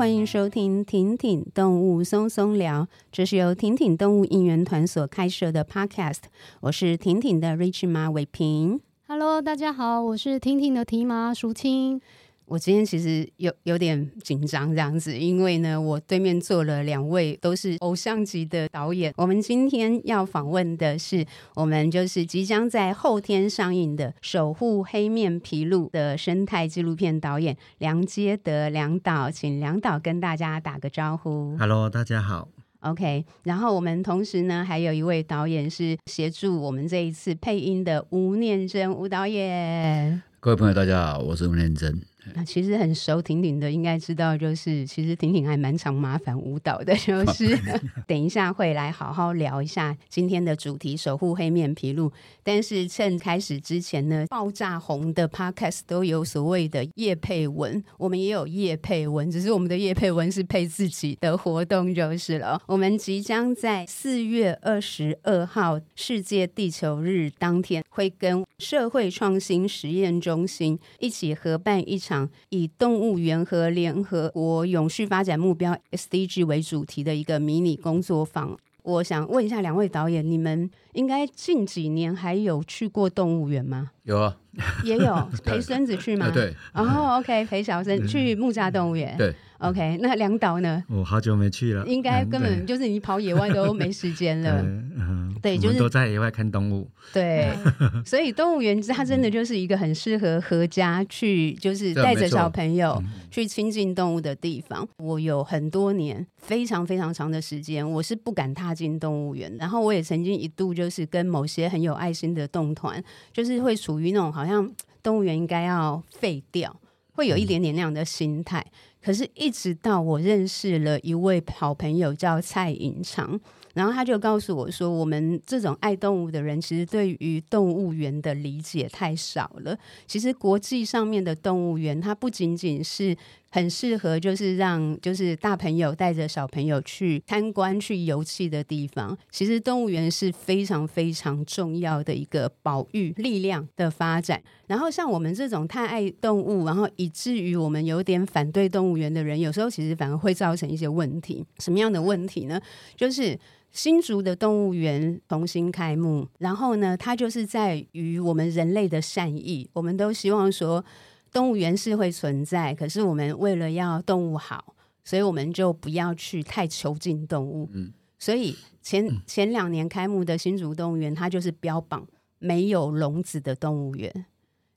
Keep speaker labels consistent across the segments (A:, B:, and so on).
A: 欢迎收听《婷婷动物松松聊》，这是由婷婷动物应援团所开设的 Podcast。我是婷婷的 Rich 马伟平。
B: Hello，大家好，我是婷婷的提马淑清。
A: 我今天其实有有点紧张这样子，因为呢，我对面坐了两位都是偶像级的导演。我们今天要访问的是，我们就是即将在后天上映的《守护黑面琵鹭》的生态纪录片导演梁杰德梁导，请梁导跟大家打个招呼。
C: Hello，大家好。
A: OK，然后我们同时呢，还有一位导演是协助我们这一次配音的吴念真吴导演。
C: 各位朋友，大家好，我是吴念真。
A: 那其实很熟婷婷的，应该知道，就是其实婷婷还蛮常麻烦舞蹈的，就是等一下会来好好聊一下今天的主题——守护黑面琵鹭。但是趁开始之前呢，爆炸红的 Podcast 都有所谓的叶配文，我们也有叶配文，只是我们的叶配文是配自己的活动就是了。我们即将在四月二十二号世界地球日当天，会跟社会创新实验中心一起合办一场。以动物园和联合国永续发展目标 SDG 为主题的一个迷你工作坊，我想问一下两位导演，你们应该近几年还有去过动物园吗？
C: 有啊，
A: 也有 陪孙子去吗？
C: 对，
A: 然后 OK 陪小孙去木栅动物园。对。OK，那梁导呢？
C: 我好久没去了，
A: 应该根本就是你跑野外都没时间了。
C: 嗯，
A: 对，就是
C: 都在野外看动物。
A: 对，所以动物园它真的就是一个很适合合家去，就是带着小朋友去亲近动物的地方。我有很多年非常非常长的时间，我是不敢踏进动物园。然后我也曾经一度就是跟某些很有爱心的动团，就是会处于那种好像动物园应该要废掉，会有一点点那样的心态。可是，一直到我认识了一位好朋友，叫蔡隐长。然后他就告诉我说，我们这种爱动物的人，其实对于动物园的理解太少了。其实国际上面的动物园，它不仅仅是很适合，就是让就是大朋友带着小朋友去参观、去游憩的地方。其实动物园是非常非常重要的一个保育力量的发展。然后像我们这种太爱动物，然后以至于我们有点反对动物园的人，有时候其实反而会造成一些问题。什么样的问题呢？就是。新竹的动物园重新开幕，然后呢，它就是在于我们人类的善意，我们都希望说动物园是会存在，可是我们为了要动物好，所以我们就不要去太囚禁动物。嗯，所以前前两年开幕的新竹动物园，它就是标榜没有笼子的动物园。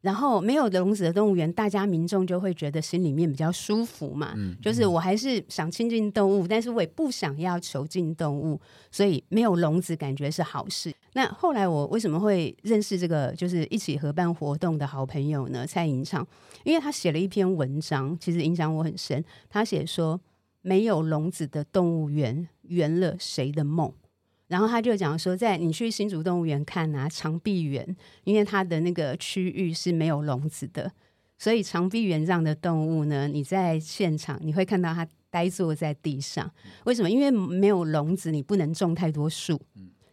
A: 然后没有笼子的动物园，大家民众就会觉得心里面比较舒服嘛。嗯，就是我还是想亲近动物，但是我也不想要囚禁动物，所以没有笼子感觉是好事。那后来我为什么会认识这个就是一起合办活动的好朋友呢？蔡寅长，因为他写了一篇文章，其实影响我很深。他写说，没有笼子的动物园圆了谁的梦？然后他就讲说，在你去新竹动物园看啊，长臂猿，因为它的那个区域是没有笼子的，所以长臂猿这样的动物呢，你在现场你会看到它呆坐在地上。为什么？因为没有笼子，你不能种太多树。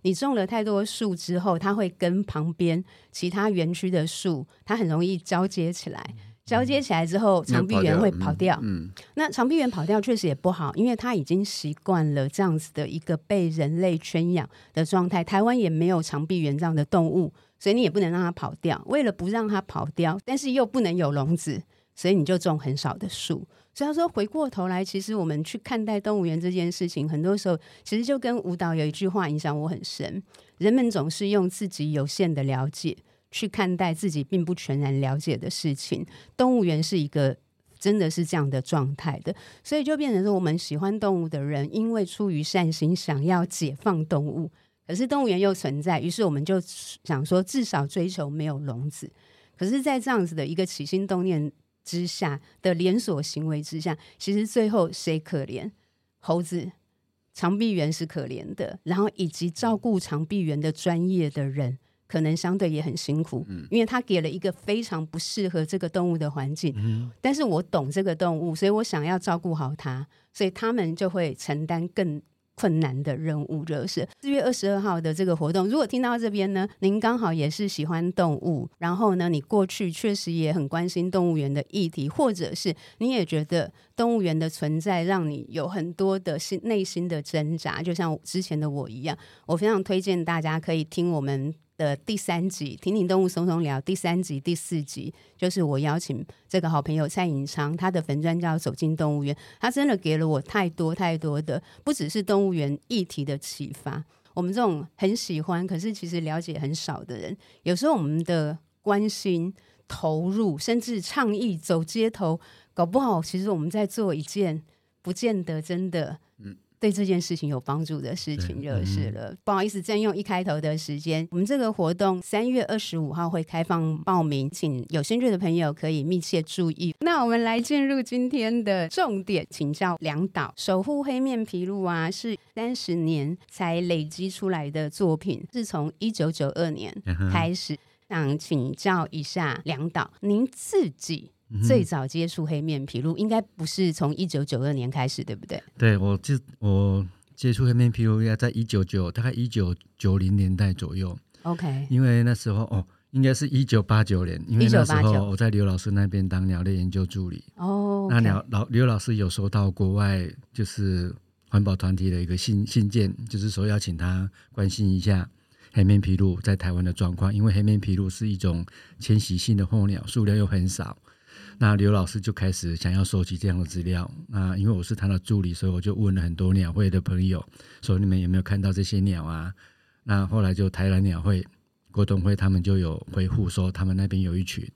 A: 你种了太多树之后，它会跟旁边其他园区的树，它很容易交接起来。交接起来之后，长臂猿会跑掉。嗯，嗯，那长臂猿跑掉确实也不好，因为它已经习惯了这样子的一个被人类圈养的状态。台湾也没有长臂猿这样的动物，所以你也不能让它跑掉。为了不让它跑掉，但是又不能有笼子，所以你就种很少的树。所以他说，回过头来，其实我们去看待动物园这件事情，很多时候其实就跟舞蹈有一句话影响我很深：人们总是用自己有限的了解。去看待自己并不全然了解的事情，动物园是一个真的是这样的状态的，所以就变成说，我们喜欢动物的人，因为出于善心想要解放动物，可是动物园又存在，于是我们就想说，至少追求没有笼子。可是，在这样子的一个起心动念之下的连锁行为之下，其实最后谁可怜？猴子、长臂猿是可怜的，然后以及照顾长臂猿的专业的人。可能相对也很辛苦，嗯因为他给了一个非常不适合这个动物的环境。嗯，但是我懂这个动物，所以我想要照顾好它，所以他们就会承担更困难的任务，就是四月二十二号的这个活动。如果听到这边呢，您刚好也是喜欢动物，然后呢，你过去确实也很关心动物园的议题，或者是你也觉得动物园的存在让你有很多的心内心的挣扎，就像之前的我一样，我非常推荐大家可以听我们。的第三集《听听动物松松聊》第三集第四集，就是我邀请这个好朋友蔡颖昌，他的粉专叫走进动物园，他真的给了我太多太多的，不只是动物园议题的启发。我们这种很喜欢，可是其实了解很少的人，有时候我们的关心、投入，甚至倡议走街头，搞不好其实我们在做一件不见得真的，嗯。对这件事情有帮助的事情就是了。嗯、不好意思，占用一开头的时间。我们这个活动三月二十五号会开放报名，请有兴趣的朋友可以密切注意。那我们来进入今天的重点，请教梁导，守护黑面琵鹭啊，是三十年才累积出来的作品，是从一九九二年开始。想请教一下梁导，您自己。最早接触黑面琵鹭，应该不是从一九九二年开始，对不对？
C: 对，我就我接触黑面琵鹭，应该在一九九，大概一九九零年代左右。
A: OK，
C: 因为那时候哦，应该是一九八九年，因为那时候我在刘老师那边当鸟类研究助理。哦，okay，那鸟老刘老师有收到国外就是环保团体的一个信信件，就是说邀请他关心一下黑面琵鹭在台湾的状况，因为黑面琵鹭是一种迁徙性的候鸟，数量又很少。那刘老师就开始想要收集这样的资料。那因为我是他的助理，所以我就问了很多鸟会的朋友，说你们有没有看到这些鸟啊？那后来就台南鸟会、郭东辉他们就有回复说，他们那边有一群。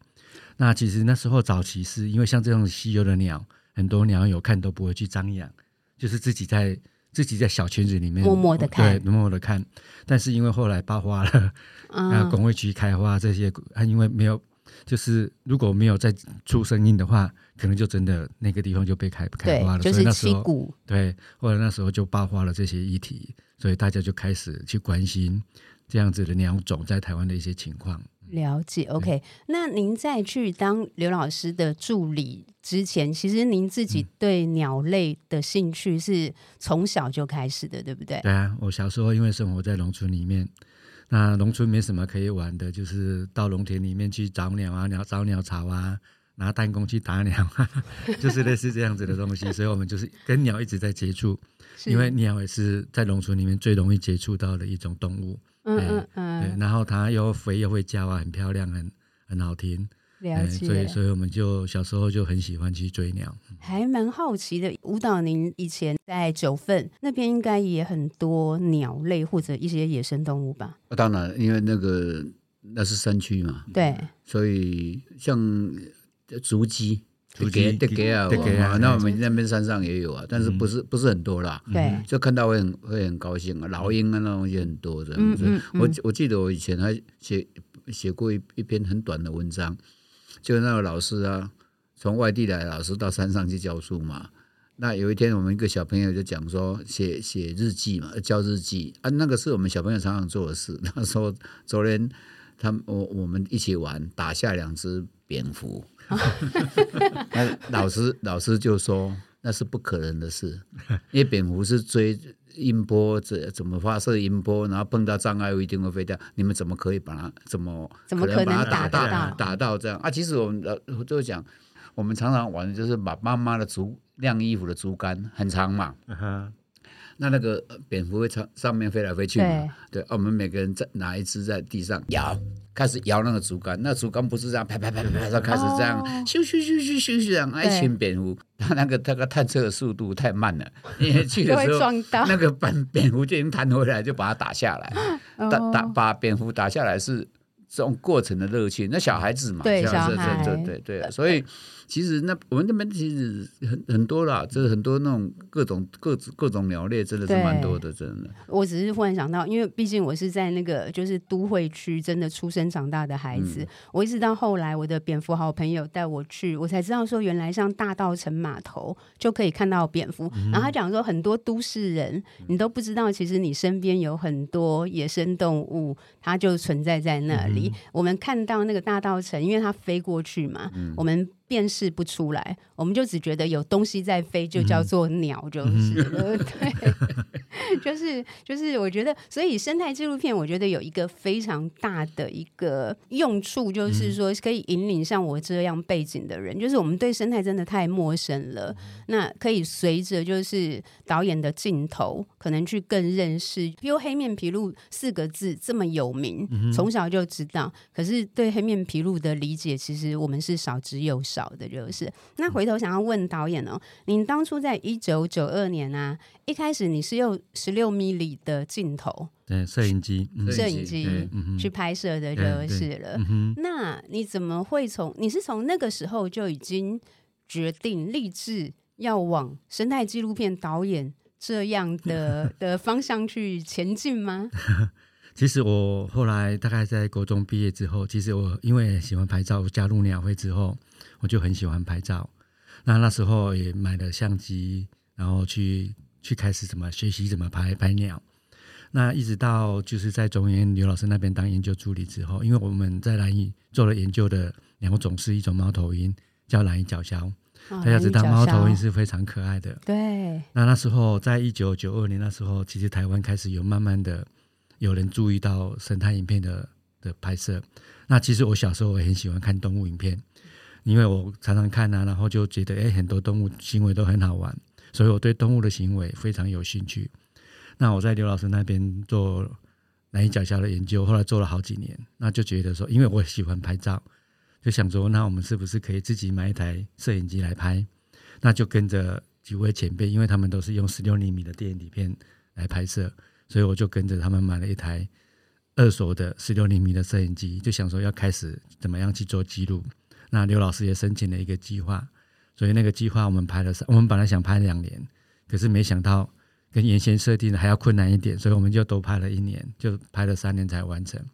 C: 那其实那时候早期是因为像这种稀有的鸟，很多鸟友看都不会去张扬，就是自己在自己在小圈子里面
A: 默默的看，
C: 对，默默的看。但是因为后来爆发了，那工会区开花这些，啊，因为没有。就是如果没有再出声音的话，可能就真的那个地方就被开开花了。
A: 就是七股。
C: 对，后来那时候就爆发了这些议题，所以大家就开始去关心这样子的鸟种在台湾的一些情况。
A: 了解，OK。那您在去当刘老师的助理之前，其实您自己对鸟类的兴趣是从小就开始的，对不对？
C: 对啊，我小时候因为生活在农村里面。那农村没什么可以玩的，就是到农田里面去找鸟啊，鸟找鸟巢啊，拿弹弓去打鸟，就是类似这样子的东西。所以我们就是跟鸟一直在接触，因为鸟也是在农村里面最容易接触到的一种动物。嗯嗯嗯。对，然后它又肥又会叫啊，很漂亮，很很好听。
A: 了解，
C: 所以所以我们就小时候就很喜欢去追鸟，
A: 还蛮好奇的。舞蹈，您以前在九份那边应该也很多鸟类或者一些野生动物吧？
D: 当然，因为那个那是山区嘛，
A: 对，
D: 所以像竹鸡、竹鸡、竹鸡啊，那我们那边山上也有啊，但是不是不是很多啦。
A: 对，
D: 就看到会很会很高兴啊。老鹰啊，那东西很多这样子。我我记得我以前还写写过一一篇很短的文章。就那个老师啊，从外地来的老师到山上去教书嘛。那有一天，我们一个小朋友就讲说，写写日记嘛，教日记啊。那个是我们小朋友常常做的事。他说，昨天他们我我们一起玩，打下两只蝙蝠。那老师老师就说，那是不可能的事，因为蝙蝠是追。音波怎怎么发射音波，然后碰到障碍物一定会飞掉。你们怎么可以把它怎么
A: 怎么可能把它打到
D: 打到这样啊？其实我们呃就讲，我们常常玩的就是把妈妈的竹晾衣服的竹竿很长嘛，那那个蝙蝠会从上面飞来飞去嘛，对，对、啊，我们每个人在拿一只在地上摇。开始摇那个竹竿，那竹竿不是这样拍拍拍拍拍，它开始这样咻咻咻咻咻咻这样，一群蝙蝠，它那个那个探测的速度太慢了，因为去的时候那个蝙蝙蝠就已经弹回来，就把它打下来，打打把蝙蝠打下来是这种过程的乐趣。那小孩子嘛，
A: 对小
D: 孩，对对对，所以。其实那我们那边其实很很多啦，就是很多那种各种各各种鸟类，真的是蛮多的，真的。
A: 我只是忽然想到，因为毕竟我是在那个就是都会区，真的出生长大的孩子。嗯、我一直到后来，我的蝙蝠好朋友带我去，我才知道说，原来像大道城码头就可以看到蝙蝠。嗯、然后他讲说，很多都市人你都不知道，其实你身边有很多野生动物，它就存在在那里。嗯、我们看到那个大道城，因为它飞过去嘛，嗯、我们。辨识不出来，我们就只觉得有东西在飞，就叫做鸟，就是。嗯、对，就是就是，我觉得，所以生态纪录片，我觉得有一个非常大的一个用处，就是说可以引领像我这样背景的人，就是我们对生态真的太陌生了。那可以随着就是导演的镜头，可能去更认识，比如黑面琵鹭四个字这么有名，从小就知道，可是对黑面琵鹭的理解，其实我们是少之又少。少的就是，那回头想要问导演哦，您当初在一九九二年啊，一开始你是用十六米里的镜头，
C: 对，摄影机，
A: 摄影机去拍摄的就是了。那你怎么会从？你是从那个时候就已经决定立志要往生态纪录片导演这样的 的方向去前进吗？
C: 其实我后来大概在高中毕业之后，其实我因为喜欢拍照，加入鸟会之后。我就很喜欢拍照，那那时候也买了相机，然后去去开始怎么学习怎么拍拍鸟。那一直到就是在中研刘老师那边当研究助理之后，因为我们在兰屿做了研究的两种是一种猫头鹰，叫兰屿角鸮。哦、大家知道猫头鹰是非常可爱的。
A: 对。
C: 那那时候在一九九二年那时候，其实台湾开始有慢慢的有人注意到生态影片的的拍摄。那其实我小时候也很喜欢看动物影片。因为我常常看啊，然后就觉得哎，很多动物行为都很好玩，所以我对动物的行为非常有兴趣。那我在刘老师那边做兰屿角鸮的研究，后来做了好几年，那就觉得说，因为我喜欢拍照，就想说，那我们是不是可以自己买一台摄影机来拍？那就跟着几位前辈，因为他们都是用十六厘米的电影底片来拍摄，所以我就跟着他们买了一台二手的十六厘米的摄影机，就想说要开始怎么样去做记录。那刘老师也申请了一个计划，所以那个计划我们拍了三，我们本来想拍两年，可是没想到跟原先设定的还要困难一点，所以我们就多拍了一年，就拍了三年才完成。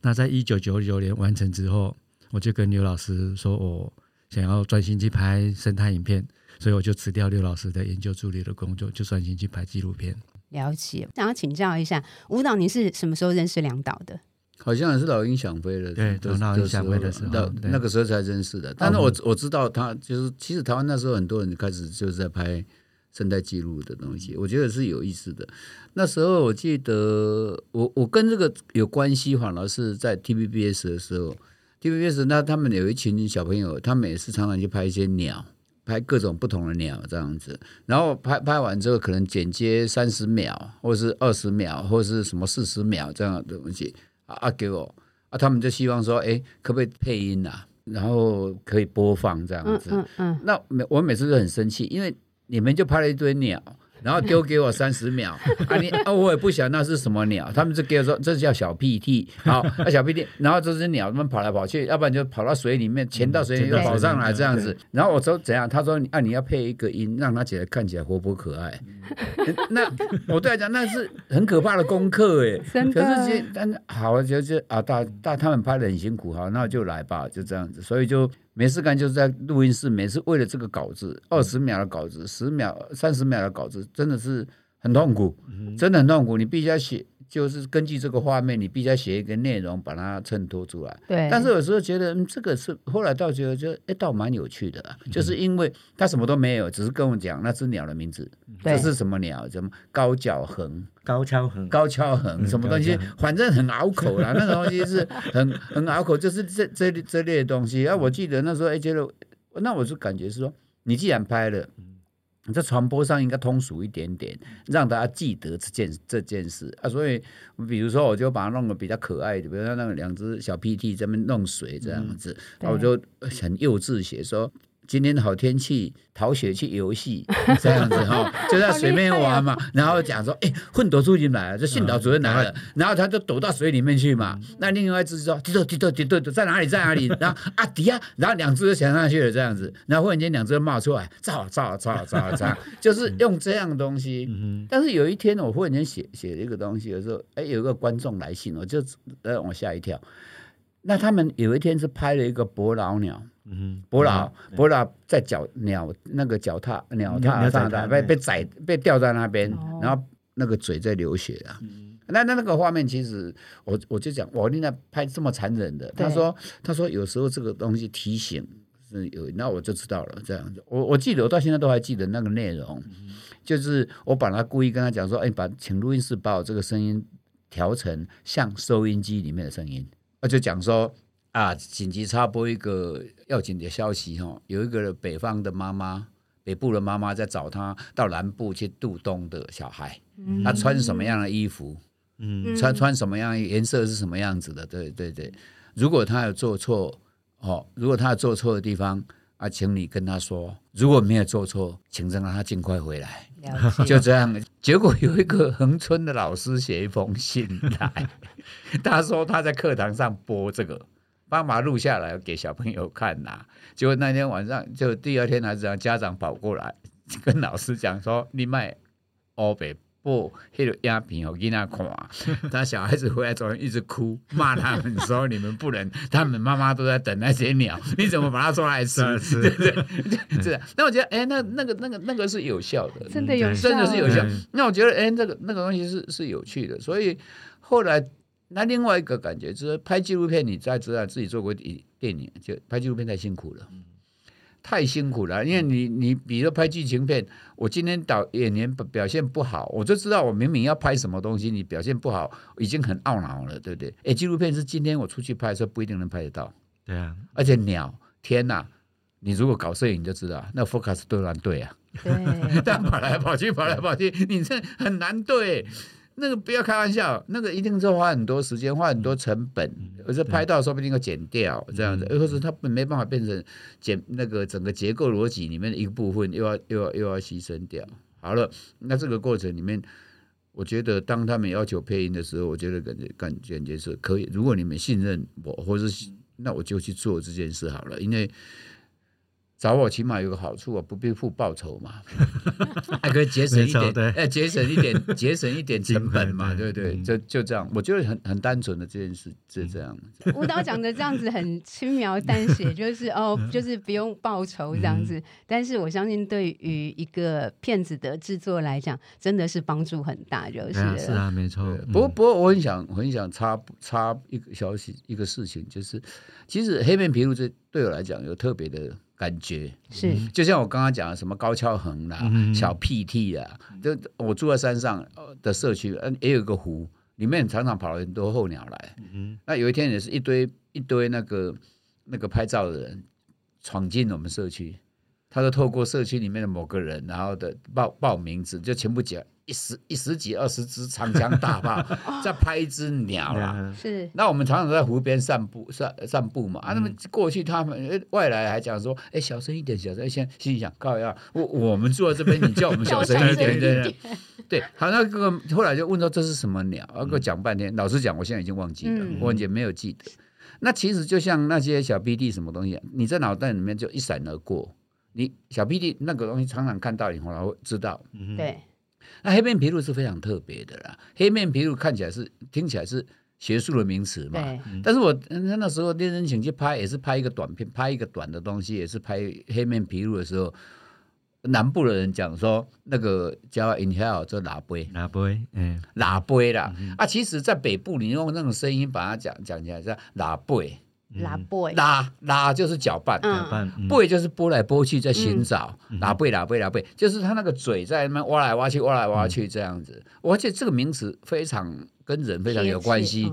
C: 那在一九九九年完成之后，我就跟刘老师说，我想要专心去拍生态影片，所以我就辞掉刘老师的研究助理的工作，就专心去拍纪录片。
A: 了解，想要请教一下舞蹈，你是什么时候认识梁导的？
D: 好像也是老鹰想飞了，
C: 对，都老鹰想飞的时候，
D: 那那个时候才认识的。但是我我知道他就是，其实台湾那时候很多人开始就是在拍生态记录的东西，我觉得是有意思的。那时候我记得我我跟这个有关系，反而是在 TVBS 的时候，TVBS 那他们有一群小朋友，他们也是常常去拍一些鸟，拍各种不同的鸟这样子。然后拍拍完之后，可能剪接三十秒，或是二十秒，或是什么四十秒这样的东西。啊，给我啊！他们就希望说，哎，可不可以配音啊？然后可以播放这样子。嗯嗯嗯。那每我每次都很生气，因为你们就拍了一堆鸟。然后丢给我三十秒啊你！你啊，我也不晓得那是什么鸟，他们就给我说这叫小屁屁，好，那小屁屁，然后这只鸟他们跑来跑去，要不然就跑到水里面，潜到水里跑上来这样子。然后我说怎样？他说啊，你要配一个音，让它起来看起来活泼可爱。那我对他讲，那是很可怕的功课 哎。可是这但是好，就是啊，大大他们拍的很辛苦，好，那就来吧，就这样子。所以就。没事干，就是在录音室。每次为了这个稿子，二十秒的稿子，十秒、三十秒的稿子，真的是很痛苦，真的很痛苦。你必须要写。就是根据这个画面，你必须要写一个内容，把它衬托出来。
A: 对。
D: 但是有时候觉得，嗯，这个是后来倒觉得就，就哎，倒蛮有趣的，嗯、就是因为他什么都没有，只是跟我讲那只鸟的名字，这是什么鸟？什么高脚横？
C: 高跷横？
D: 高跷横？什么东西？反正很拗口啦，那个东西是很很拗口，就是这这这类的东西。啊，我记得那时候哎，觉得那我就感觉是说，你既然拍了。你在传播上应该通俗一点点，让大家记得这件这件事啊。所以，比如说，我就把它弄得比较可爱的，比如说那个两只小屁屁在那边弄水这样子，然后我就很幼稚写说。今天好天气，逃学去游戏 这样子哈，就在水面玩嘛。然后讲说，哎，混斗出进来了，这训导主任来了，然后他就躲到水里面去嘛。那另外一只说，滴答滴答滴答，在哪里在哪里？然后啊底下，然后两只就潜上去了这样子。然后忽然间两只冒出来，炸炸炸炸炸，就是用这样的东西。但是有一天我忽然间写写了一个东西的时候，哎，有一个观众来信，我就让我吓一跳。那他们有一天是拍了一个伯劳鸟。嗯，伯劳，伯劳在脚鸟那个脚踏鸟踏上的被被宰被吊在那边，然后那个嘴在流血啊。那那那个画面其实我我就讲，我另外拍这么残忍的，他说他说有时候这个东西提醒是有，那我就知道了。这样子，我我记得我到现在都还记得那个内容，就是我把他故意跟他讲说，哎，把请录音室把我这个声音调成像收音机里面的声音，我就讲说啊，紧急插播一个要紧的消息哈，有一个北方的妈妈，北部的妈妈在找她到南部去度冬的小孩，他穿什么样的衣服？嗯，穿穿什么样颜色是什么样子的？对对对，如果他有做错。哦，如果他有做错的地方啊，请你跟他说；如果没有做错，请让他尽快回来。就这样，结果有一个恒春的老师写一封信来，他说他在课堂上播这个，帮忙录下来给小朋友看呐。结果那天晚上，就第二天还是让家长跑过来跟老师讲说：“你卖欧北。”不，那个鸦片我给他看，他小孩子回来早上一直哭，骂他们说你们不能，他们妈妈都在等那些鸟，你怎么把它抓来吃？对对对，是。那我觉得，哎，那那个那个那个是有效的，
A: 真的有效，
D: 真的是有效。那我觉得，哎，那个那个东西是是有趣的。所以后来，那另外一个感觉就是拍纪录片，你再知道自己做过电电影，就拍纪录片太辛苦了。太辛苦了，因为你你比如拍剧情片，我今天导演员表现不好，我就知道我明明要拍什么东西，你表现不好，已经很懊恼了，对不对？哎，纪录片是今天我出去拍的时候不一定能拍得到，
C: 对啊，
D: 而且鸟，天哪，你如果搞摄影就知道，那 focus 都难对啊，对，但跑来跑去，跑来跑去，你这很难对。那个不要开玩笑，那个一定是花很多时间，花很多成本，而且拍到说不定要剪掉这样子，或者它没办法变成剪那个整个结构逻辑里面的一个部分，又要又要又要牺牲掉。好了，那这个过程里面，我觉得当他们要求配音的时候，我觉得感觉感感觉是可以。如果你们信任我，或者是那我就去做这件事好了，因为。找我起码有个好处啊，不必付报酬嘛，还可以节省一点，哎，节省一点，节省一点成本嘛，对不对？就就这样，我觉得很很单纯的这件事是这样。
A: 舞蹈讲的这样子很轻描淡写，就是哦，就是不用报酬这样子。但是我相信，对于一个片子的制作来讲，真的是帮助很大，就是
C: 是啊，没错。
D: 不过不过，我很想很想插插一个消息，一个事情，就是其实黑面琵鹭这对我来讲有特别的。感觉。
A: 是，
D: 就像我刚刚讲的，什么高跷横啦、嗯、小 PT 啊，就我住在山上的社区，嗯，也有一个湖，里面常常跑了很多候鸟来。嗯，那有一天也是一堆一堆那个那个拍照的人闯进我们社区，他就透过社区里面的某个人，然后的报报名字，就全部讲。一十一十几二十只长枪大炮 在拍一只鸟啦，
A: 是。
D: 那我们常常在湖边散步散散步嘛，啊，那么过去他们外来还讲说，哎，小声一点，小声。先心里想，靠呀，我我们坐在这边，你叫我们小声一点，对对。好，那个后来就问到这是什么鸟，然后讲半天，老实讲，我现在已经忘记了，我完全没有记得。那其实就像那些小 B D 什么东西，你在脑袋里面就一闪而过。你小 B D 那个东西常常看到以后，然后知道，
A: 对。
D: 那黑面琵鹭是非常特别的啦，黑面琵鹭看起来是听起来是学术的名词嘛，对但是我那时候猎人请去拍也是拍一个短片，拍一个短的东西，也是拍黑面琵鹭的时候，南部的人讲说那个叫 inhale 叫喇叭，
C: 喇叭，嗯，
D: 喇叭啦，嗯、啊，其实在北部你用那种声音把它讲讲起来叫喇叭。
A: 拉背，
D: 拉拉就是搅拌，搅拌，背就是拨来拨去在寻找，拉背拉背拉背，就是他那个嘴在那边挖来挖去，挖来挖去这样子。而且这个名词非常跟人非常有关系，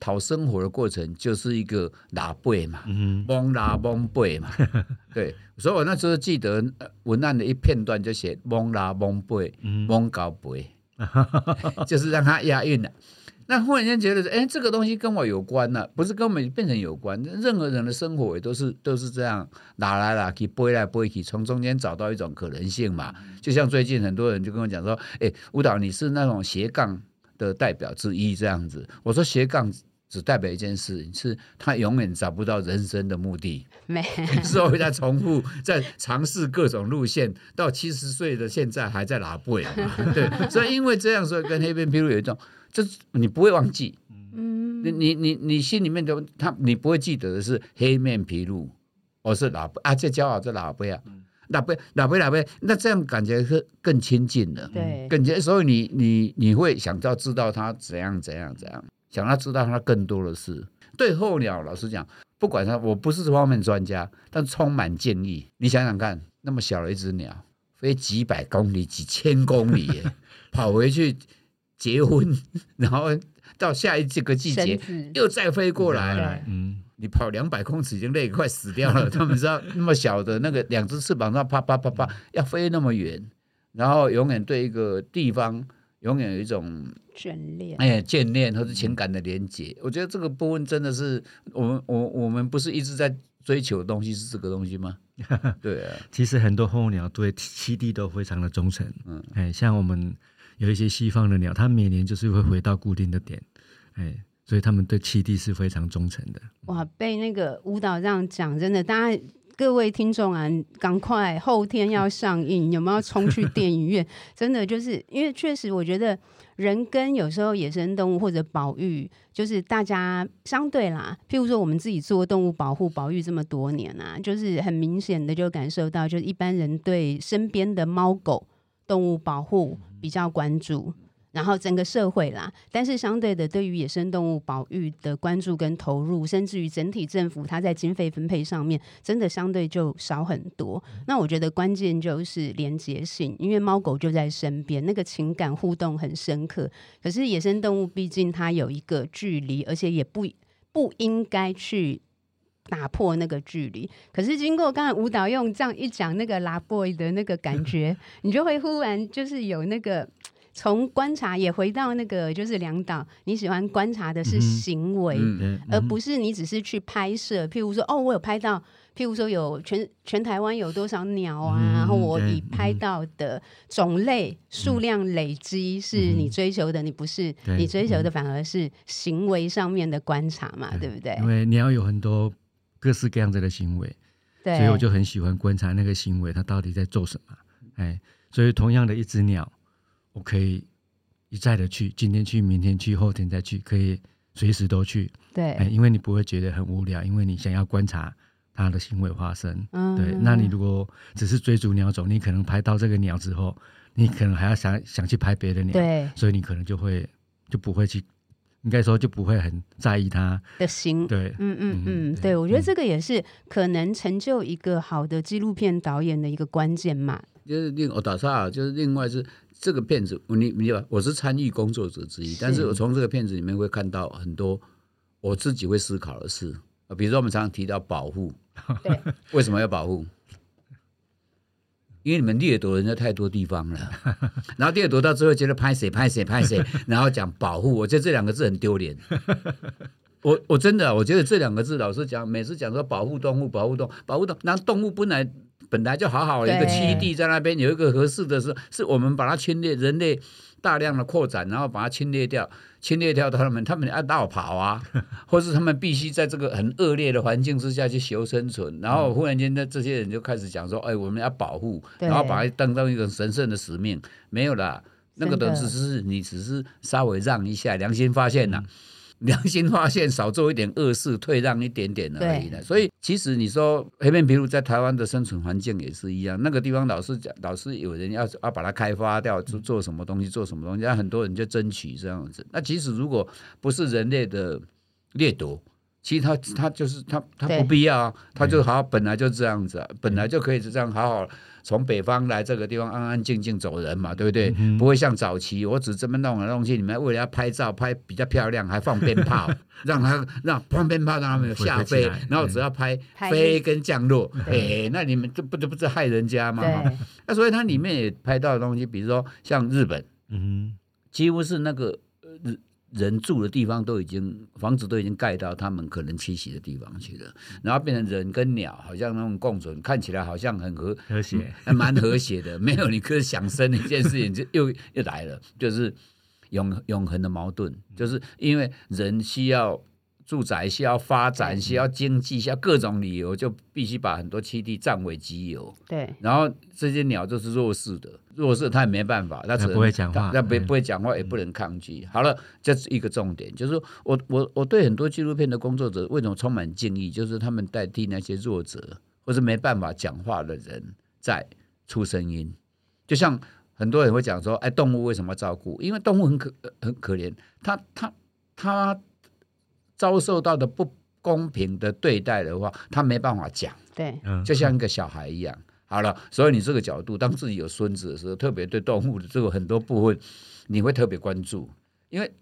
D: 讨生活的过程就是一个拉背嘛，蒙拉蒙背嘛，对。所以我那时候记得文案的一片段就写蒙拉蒙背蒙高背，就是让它押韵的。那忽然间觉得，哎，这个东西跟我有关了、啊，不是跟我们变成有关。任何人的生活也都是都是这样，拿来拿去，拨来拨去，从中间找到一种可能性嘛。就像最近很多人就跟我讲说，哎，舞蹈你是那种斜杠的代表之一这样子。我说斜杠只代表一件事，是他永远找不到人生的目的，没，所以在重复，在尝试各种路线，到七十岁的现在还在拿背。对，所以因为这样，所以跟黑边披露有一种。这你不会忘记，嗯，你你你你心里面的他，你不会记得的是黑面琵鹭，我是喇叭啊，这骄傲这喇叭啊，喇叭喇叭喇叭，那这样感觉是更亲近了，
A: 对，
D: 感觉所以你你你会想要知道他怎样怎样怎样，想要知道他更多的事。对候鸟，老实讲，不管它，我不是这方面专家，但充满建议。你想想看，那么小的一只鸟，飞几百公里、几千公里，跑回去结婚，然后到下一这个季节又再飞过来，嗯，你跑两百公尺已经累快死掉了。他们知道那么小的那个两只翅膀，上啪啪啪啪要飞那么远，然后永远对一个地方。永远有一种
A: 眷恋，
D: 哎，眷恋或者情感的连接。我觉得这个部分真的是我们，我我们不是一直在追求的东西是这个东西吗？对啊，
C: 其实很多候鸟对栖地都非常的忠诚。嗯，哎，像我们有一些西方的鸟，它每年就是会回到固定的点，哎，所以他们对栖地是非常忠诚的。
A: 哇，被那个舞蹈这样讲，真的，大家。各位听众啊，赶快后天要上映，有没有冲去电影院？真的就是因为确实，我觉得人跟有时候野生动物或者保育，就是大家相对啦。譬如说，我们自己做动物保护保育这么多年啊，就是很明显的就感受到，就是一般人对身边的猫狗动物保护比较关注。然后整个社会啦，但是相对的，对于野生动物保育的关注跟投入，甚至于整体政府它在经费分配上面，真的相对就少很多。那我觉得关键就是连结性，因为猫狗就在身边，那个情感互动很深刻。可是野生动物毕竟它有一个距离，而且也不不应该去打破那个距离。可是经过刚才舞蹈用这样一讲，那个拉 boy 的那个感觉，你就会忽然就是有那个。从观察也回到那个，就是梁导，你喜欢观察的是行为，嗯嗯、而不是你只是去拍摄。譬如说，哦，我有拍到，譬如说有全全台湾有多少鸟啊，嗯、然后我已拍到的种类数量累积是你追求的，嗯、你不是你追求的反而是行为上面的观察嘛，对，对不对？
C: 因为鸟有很多各式各样子的行为，对，所以我就很喜欢观察那个行为，它到底在做什么。哎，所以同样的一只鸟。我可以一再的去，今天去，明天去，后天再去，可以随时都去。
A: 对、
C: 哎，因为你不会觉得很无聊，因为你想要观察它的行为发生。嗯，对。那你如果只是追逐鸟种，你可能拍到这个鸟之后，你可能还要想想去拍别的鸟。
A: 对，
C: 所以你可能就会就不会去，应该说就不会很在意他
A: 的心。
C: 对，
A: 嗯嗯嗯，对，我觉得这个也是可能成就一个好的纪录片导演的一个关键嘛。
D: 就是另我打岔，就是另外是。这个片子，你你我是参与工作者之一，是但是我从这个片子里面会看到很多我自己会思考的事啊，比如说我们常常提到保护，对，为什么要保护？因为你们掠夺人家太多地方了，然后掠夺到最后觉得拍谁拍谁拍谁，然后讲保护，我觉得这两个字很丢脸。我我真的我觉得这两个字，老实讲，每次讲说保护动物，保护动物，保护动物，那动物本来。本来就好好的一个栖地在那边，有一个合适的是，是我们把它侵略，人类大量的扩展，然后把它侵略掉，侵略掉他们，他们要绕跑啊，或是他们必须在这个很恶劣的环境之下去求生存，然后忽然间，那这些人就开始讲说，哎，我们要保护，然后把它当成一种神圣的使命，没有啦，那个等只是你只是稍微让一下，良心发现呐。良心发现，少做一点恶事，退让一点点而已的。所以，其实你说黑面琵鹭在台湾的生存环境也是一样。那个地方老是讲，老是有人要要把它开发掉，做做什么东西，做什么东西，那很多人就争取这样子。那其实如果不是人类的掠夺。其实他他就是他他不必要啊，他就好本来就这样子啊，本来就可以是这样好好从北方来这个地方安安静静走人嘛，对不对？不会像早期我只这么弄来弄去，你们为了要拍照拍比较漂亮，还放鞭炮，让他让放鞭炮让他们下飞，然后只要拍飞跟降落，哎，那你们这不就不是害人家吗？那所以它里面也拍到的东西，比如说像日本，嗯，几乎是那个日。人住的地方都已经房子都已经盖到他们可能栖息的地方去了，然后变成人跟鸟好像那种共存，看起来好像很和和谐，还蛮和谐的。没有你可以想生的一件事情就又又来了，就是永永恒的矛盾，就是因为人需要。住宅需要发展，需要经济，需要各种理由，就必须把很多栖地占为己有。
A: 对，
D: 然后这些鸟就是弱势的，弱势它也没办法，它只
C: 不会讲话，
D: 它不不会讲话，也不能抗拒。好了，这是一个重点，就是说我我我对很多纪录片的工作者为什么充满敬意，就是他们代替那些弱者或是没办法讲话的人在出声音。就像很多人会讲说，哎，动物为什么照顾？因为动物很可很可怜，它它它。遭受到的不公平的对待的话，他没办法讲。
A: 对，
D: 就像一个小孩一样。好了，所以你这个角度，当自己有孙子的时候，特别对动物的这个很多部分，你会特别关注，因为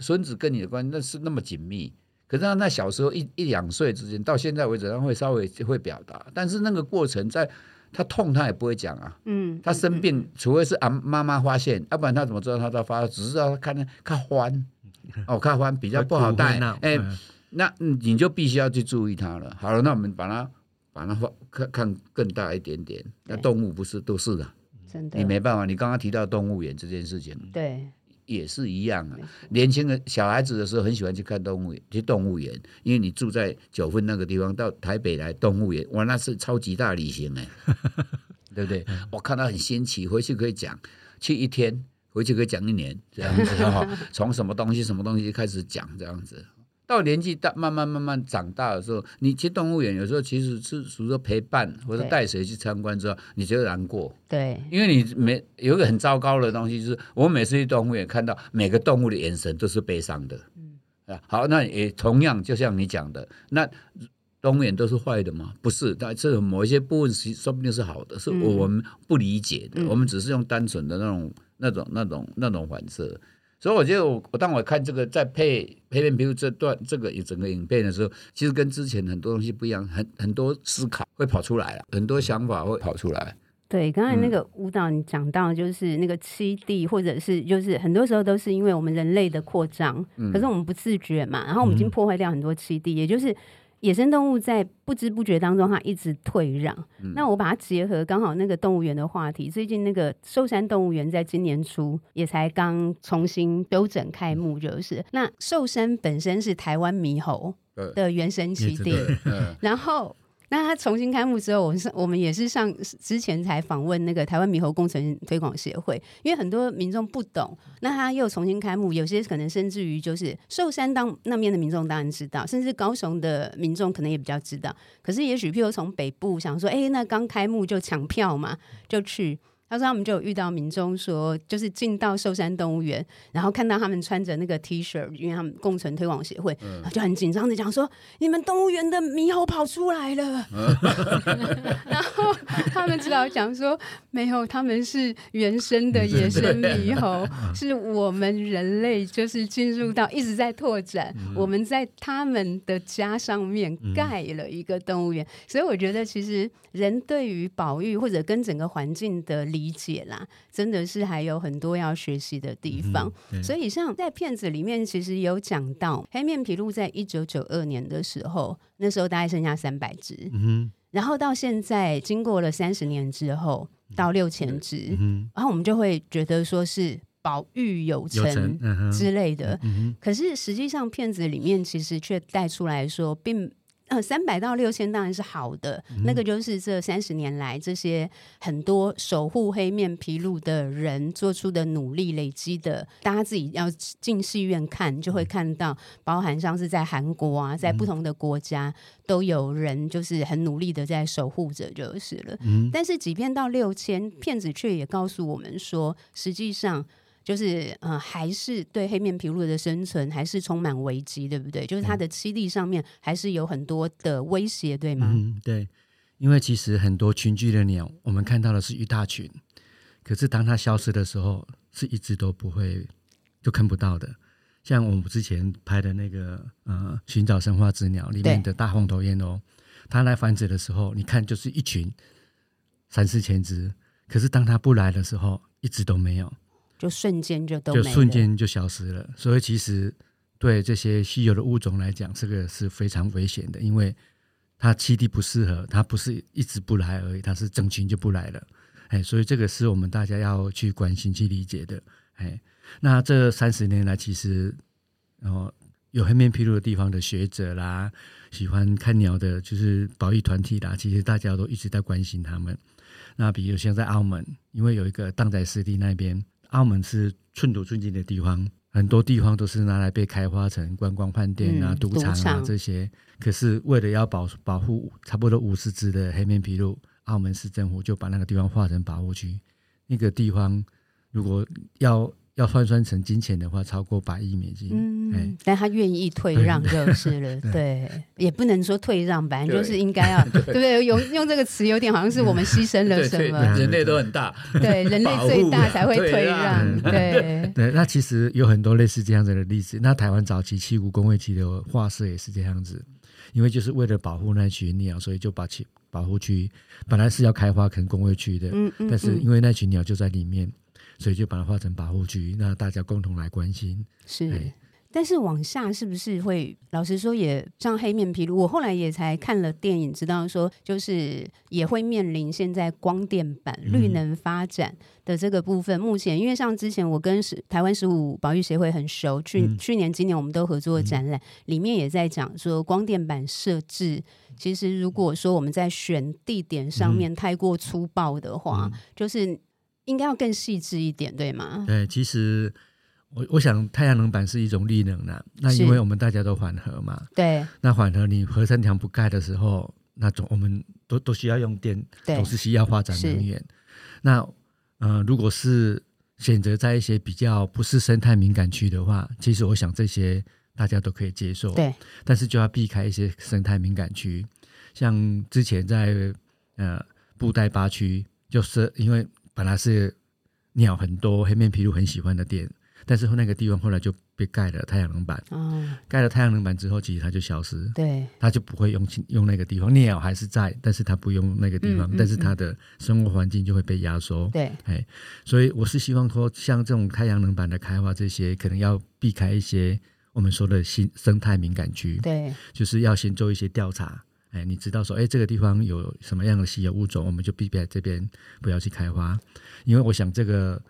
D: 孙子跟你的关系那是那么紧密。可是他那小时候一一两岁之间，到现在为止，他会稍微会表达，但是那个过程在。他痛，他也不会讲啊。嗯，他生病，除非是啊妈妈发现，要不然他怎么知道他在发？只是知道他看看欢，哦，看欢比较不好带。哎，那你就必须要去注意它了。好了，那我们把它把它看看更大一点点。那动物不是都是的，
A: 真的，
D: 你没办法。你刚刚提到动物园这件事情，
A: 对。
D: 也是一样啊，年轻的小孩子的时候很喜欢去看动物园，去动物园，因为你住在九份那个地方，到台北来动物园，哇，那是超级大旅行哎，对不对？我看到很新奇，回去可以讲，去一天，回去可以讲一年，这样子 哈，从什么东西什么东西开始讲，这样子。到年纪大，慢慢慢慢长大的时候，你去动物园，有时候其实是属于说陪伴或者带谁去参观之后，你觉得难过。
A: 对，
D: 因为你每有一个很糟糕的东西，就是我每次去动物园看到每个动物的眼神都是悲伤的。嗯，啊，好，那也同样就像你讲的，那动物园都是坏的吗？不是，但是某一些部分说不定是好的，是我们不理解的。嗯，我们只是用单纯的那种、那种、那种、那种反射。所以我觉得我我当我看这个在配配片比如这段这个整个影片的时候，其实跟之前很多东西不一样，很很多思考会跑出来了，很多想法会跑出来。
A: 对，刚才那个舞蹈你讲到就是那个七地，或者是就是很多时候都是因为我们人类的扩张，可是我们不自觉嘛，然后我们已经破坏掉很多七地，也就是。野生动物在不知不觉当中，它一直退让。嗯、那我把它结合刚好那个动物园的话题，最近那个寿山动物园在今年初也才刚重新修整开幕，就是、嗯、那寿山本身是台湾猕猴的原生栖地，嗯、然后。那他重新开幕之后，我们是，我们也是上之前才访问那个台湾猕猴工程推广协会，因为很多民众不懂，那他又重新开幕，有些可能甚至于就是寿山当那边的民众当然知道，甚至高雄的民众可能也比较知道，可是也许譬如从北部想说，哎、那刚开幕就抢票嘛，就去。他说他们就有遇到民众说，就是进到寿山动物园，然后看到他们穿着那个 T 恤，因为他们共存推广协会，嗯、就很紧张的讲说：“你们动物园的猕猴跑出来了。嗯” 然后他们只好讲说：“没有，他们是原生的野生猕猴，是我们人类就是进入到一直在拓展，嗯、我们在他们的家上面盖了一个动物园。嗯”所以我觉得，其实人对于保育或者跟整个环境的理解啦，真的是还有很多要学习的地方。嗯、所以像在片子里面，其实有讲到黑面皮鹭在一九九二年的时候，那时候大概剩下三百只，嗯、然后到现在经过了三十年之后，到六千只，嗯、然后我们就会觉得说是保育有成之类的。嗯嗯、可是实际上片子里面其实却带出来说，并。呃，三百到六千当然是好的，嗯、那个就是这三十年来这些很多守护黑面琵鹭的人做出的努力累积的。大家自己要进戏院看，就会看到，包含像是在韩国啊，在不同的国家、嗯、都有人就是很努力的在守护着，就是了。嗯、但是即便到六千，骗子却也告诉我们说，实际上。就是呃，还是对黑面琵鹭的生存还是充满危机，对不对？就是它的栖地上面还是有很多的威胁，对吗？
C: 嗯，对。因为其实很多群居的鸟，我们看到的是一大群，可是当它消失的时候，是一只都不会就看不到的。像我们之前拍的那个呃，寻找神话之鸟里面的大红头燕哦，它来繁殖的时候，你看就是一群三四千只，可是当它不来的时候，一只都没有。
A: 就瞬间就都
C: 就瞬间就消失了，所以其实对这些稀有的物种来讲，这个是非常危险的，因为它栖地不适合，它不是一直不来而已，它是整群就不来了，哎，所以这个是我们大家要去关心、去理解的，哎，那这三十年来，其实然后有黑面琵鹭的地方的学者啦，喜欢看鸟的，就是保育团体啦，其实大家都一直在关心他们。那比如像在澳门，因为有一个当仔湿地那边。澳门是寸土寸金的地方，很多地方都是拿来被开发成观光饭店啊、赌、嗯、场啊场这些。可是为了要保保护差不多五十只的黑面琵鹭，澳门市政府就把那个地方划成保护区。那个地方如果要要换算成金钱的话，超过百亿美金。
A: 嗯，欸、但他愿意退让就是了。对，对 也不能说退让，反正就是应该要，对 不对，用用这个词有点好像是我们牺牲了什么。
D: 人类都很大，
A: 对，人类 最大才会退让。对对，
C: 对，那其实有很多类似这样子的例子。那台湾早期七股工业区的画室也是这样子，因为就是为了保护那群鸟，所以就把其保护区本来是要开发成工业区的，嗯嗯，但是因为那群鸟就在里面。所以就把它划成保护区，那大家共同来关心。
A: 是，但是往下是不是会？老实说，也像黑面琵鹭。我后来也才看了电影，知道说，就是也会面临现在光电板绿能发展的这个部分。嗯、目前，因为像之前我跟台湾十五保育协会很熟，去、嗯、去年、今年我们都合作的展览，嗯、里面也在讲说，光电板设置其实如果说我们在选地点上面太过粗暴的话，嗯、就是。应该要更细致一点，对吗？
C: 对，其实我我想太阳能板是一种力能的，那因为我们大家都缓和嘛，
A: 对，
C: 那缓和你核三墙不盖的时候，那种我们都都需要用电，对都是需要发展能源。那呃，如果是选择在一些比较不是生态敏感区的话，其实我想这些大家都可以接受，
A: 对，
C: 但是就要避开一些生态敏感区，像之前在呃布袋八区，就是因为。本来是鸟很多，黑面琵鹭很喜欢的店，但是那个地方后来就被盖了太阳能板。哦，盖了太阳能板之后，其实它就消失。
A: 对，
C: 它就不会用用那个地方，鸟还是在，但是它不用那个地方，嗯嗯嗯、但是它的生活环境就会被压缩。
A: 对，
C: 哎，所以我是希望说，像这种太阳能板的开发，这些可能要避开一些我们说的新生态敏感区。
A: 对，
C: 就是要先做一些调查。哎，你知道说，哎，这个地方有什么样的稀有物种，我们就避开这边，不要去开花，因为我想这个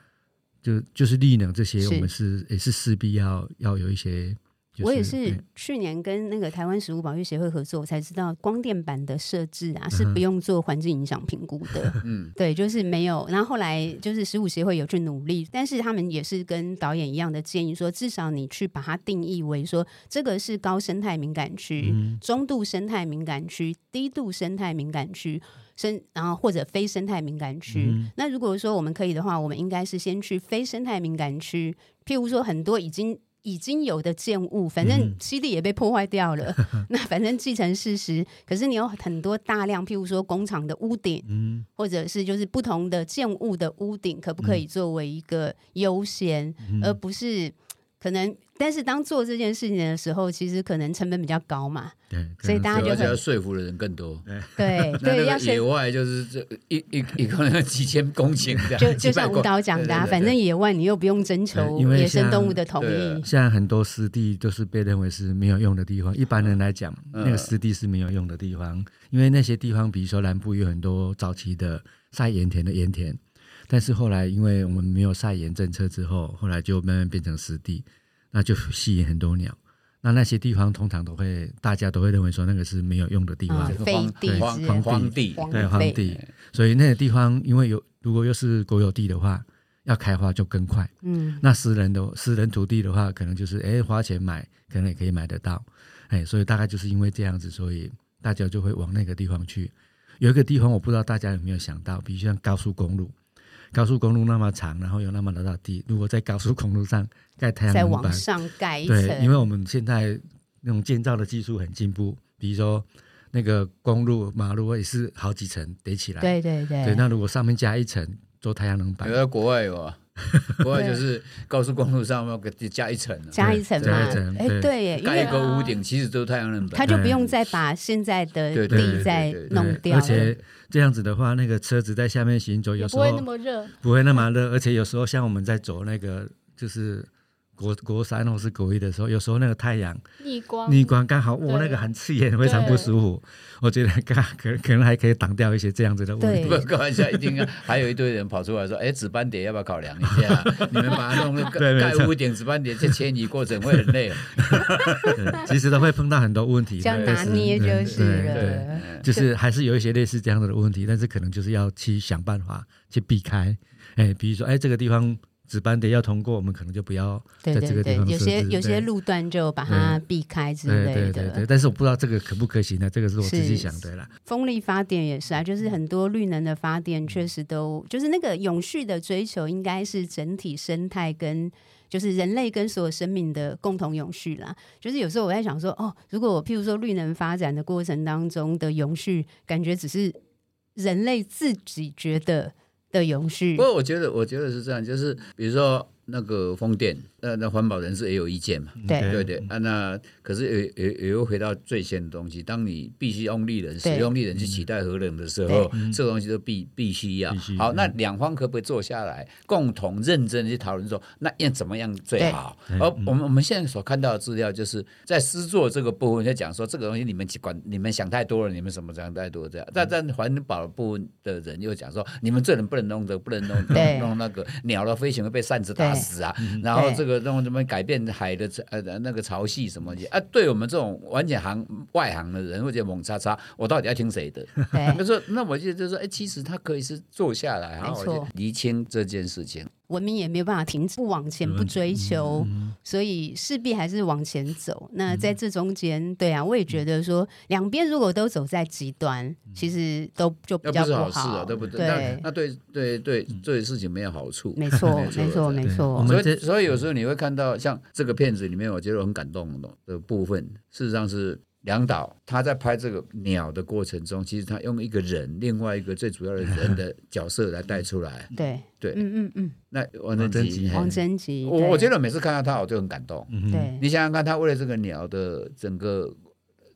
C: 就就是绿能这些，我们，是也是势必要要有一些。就是、
A: 我也是去年跟那个台湾食物保育协会合作，我才知道光电板的设置啊是不用做环境影响评估的。嗯，对，就是没有。然后后来就是食物协会有去努力，但是他们也是跟导演一样的建议说，至少你去把它定义为说这个是高生态敏感区、嗯、中度生态敏感区、低度生态敏感区、生然后或者非生态敏感区。嗯、那如果说我们可以的话，我们应该是先去非生态敏感区，譬如说很多已经。已经有的建物，反正基地也被破坏掉了，嗯、那反正既成事实。可是你有很多大量，譬如说工厂的屋顶，嗯、或者是就是不同的建物的屋顶，可不可以作为一个优先，嗯、而不是可能？但是当做这件事情的时候，其实可能成本比较高嘛，
C: 对，
A: 所以大家就
D: 要说服的人更多，
A: 对对，要
D: 野外就是这一一一个人几千公顷这样，
A: 就 就像吴导讲的，反正野外你又不用征求野生动物的同意。
C: 现在很多湿地都是被认为是没有用的地方，一般人来讲，那个湿地是没有用的地方，因为那些地方，比如说南部有很多早期的晒盐田的盐田，但是后来因为我们没有晒盐政策之后，后来就慢慢变成湿地。那就吸引很多鸟，那那些地方通常都会，大家都会认为说那个是没有用的地方，
A: 荒地、
C: 荒
D: 荒地，
C: 对荒地。所以那个地方，因为有如果又是国有地的话，要开发就更快。嗯，那私人的私人土地的话，可能就是哎花钱买，可能也可以买得到。哎，所以大概就是因为这样子，所以大家就会往那个地方去。有一个地方我不知道大家有没有想到，比如像高速公路。高速公路那么长，然后有那么多地，如果在高速公路上盖太阳能板，
A: 再往上盖一层，
C: 对，因为我们现在那种建造的技术很进步，比如说那个公路、马路也是好几层叠起来，
A: 对对对，
C: 对，那如果上面加一层做太阳能板，
D: 有在国外有啊。国外就是高速公路上要给加一层，
A: 加一层嘛，哎，对耶，
D: 盖一个屋顶，其实都是太阳能板，
A: 它就不用再把现在的地再弄掉。
C: 而且这样子的话，那个车子在下面行走，有时候
B: 不会那么热，
C: 不会那么热，而且有时候像我们在走那个就是。国国三或是国一的时候，有时候那个太阳
B: 逆光，
C: 逆光刚好，我那个很刺眼，非常不舒服。我觉得刚可可能还可以挡掉一些这样子的问题。
D: 不开玩笑，一定还有一堆人跑出来说：“哎，紫斑蝶要不要考量一下？你们把它弄盖屋顶，紫斑蝶这迁移过程会很累。”
C: 其实都会碰到很多问题，
A: 这样拿捏就是了。
C: 就是还是有一些类似这样子的问题，但是可能就是要去想办法去避开。哎，比如说，哎，这个地方。值班的要通过，我们可能就不要在这个地方设置。
A: 有些有些路段就把它避开之类的。
C: 对对对，但是我不知道这个可不可行呢？这个是我自己想的啦。
A: 风力发电也是啊，就是很多绿能的发电确实都就是那个永续的追求，应该是整体生态跟就是人类跟所有生命的共同永续啦。就是有时候我在想说，哦，如果我譬如说绿能发展的过程当中的永续，感觉只是人类自己觉得的永续。
D: 不过我觉得，我觉得是这样，就是比如说那个风电。那那环保人士也有意见嘛？
A: 对
D: 对对啊，那可是也也也又回到最先的东西。当你必须用绿能、使用绿能去取代核能的时候，这个东西都必必须要好。那两方可不可以坐下来，共同认真去讨论说，那要怎么样最好？而我们我们现在所看到的资料，就是在施作这个部分在讲说，这个东西你们管，你们想太多了，你们什么想太多这样。但在环保部分的人又讲说，你们这人不能弄这，不能弄弄弄那个鸟的飞行会被扇子打死啊。然后这个。让怎么改变海的呃那个潮汐什么的啊？对我们这种完全行外行的人，或者猛叉叉，我到底要听谁的？他说，那我就就说，哎，其实他可以是坐下来，然后我就厘清这件事情。
A: 文明也没有办法停止，不往前不追求，所以势必还是往前走。那在这中间，对啊，我也觉得说，两边如果都走在极端，其实都就比较不好，
D: 不是好事啊，对不对？对，那对对对，这些事情没有好处。
A: 没错，没错，没错。
D: 所以，所以有时候你会看到，像这个片子里面，我觉得很感动的部分，事实上是。梁导他在拍这个鸟的过程中，其实他用一个人，另外一个最主要的人的角色来带出来。
A: 对
D: 对，
A: 嗯嗯嗯。
D: 那王贞吉，
A: 王贞吉，
D: 我我觉得每次看到他，我就很感动。
A: 对，
D: 你想想看，他为了这个鸟的整个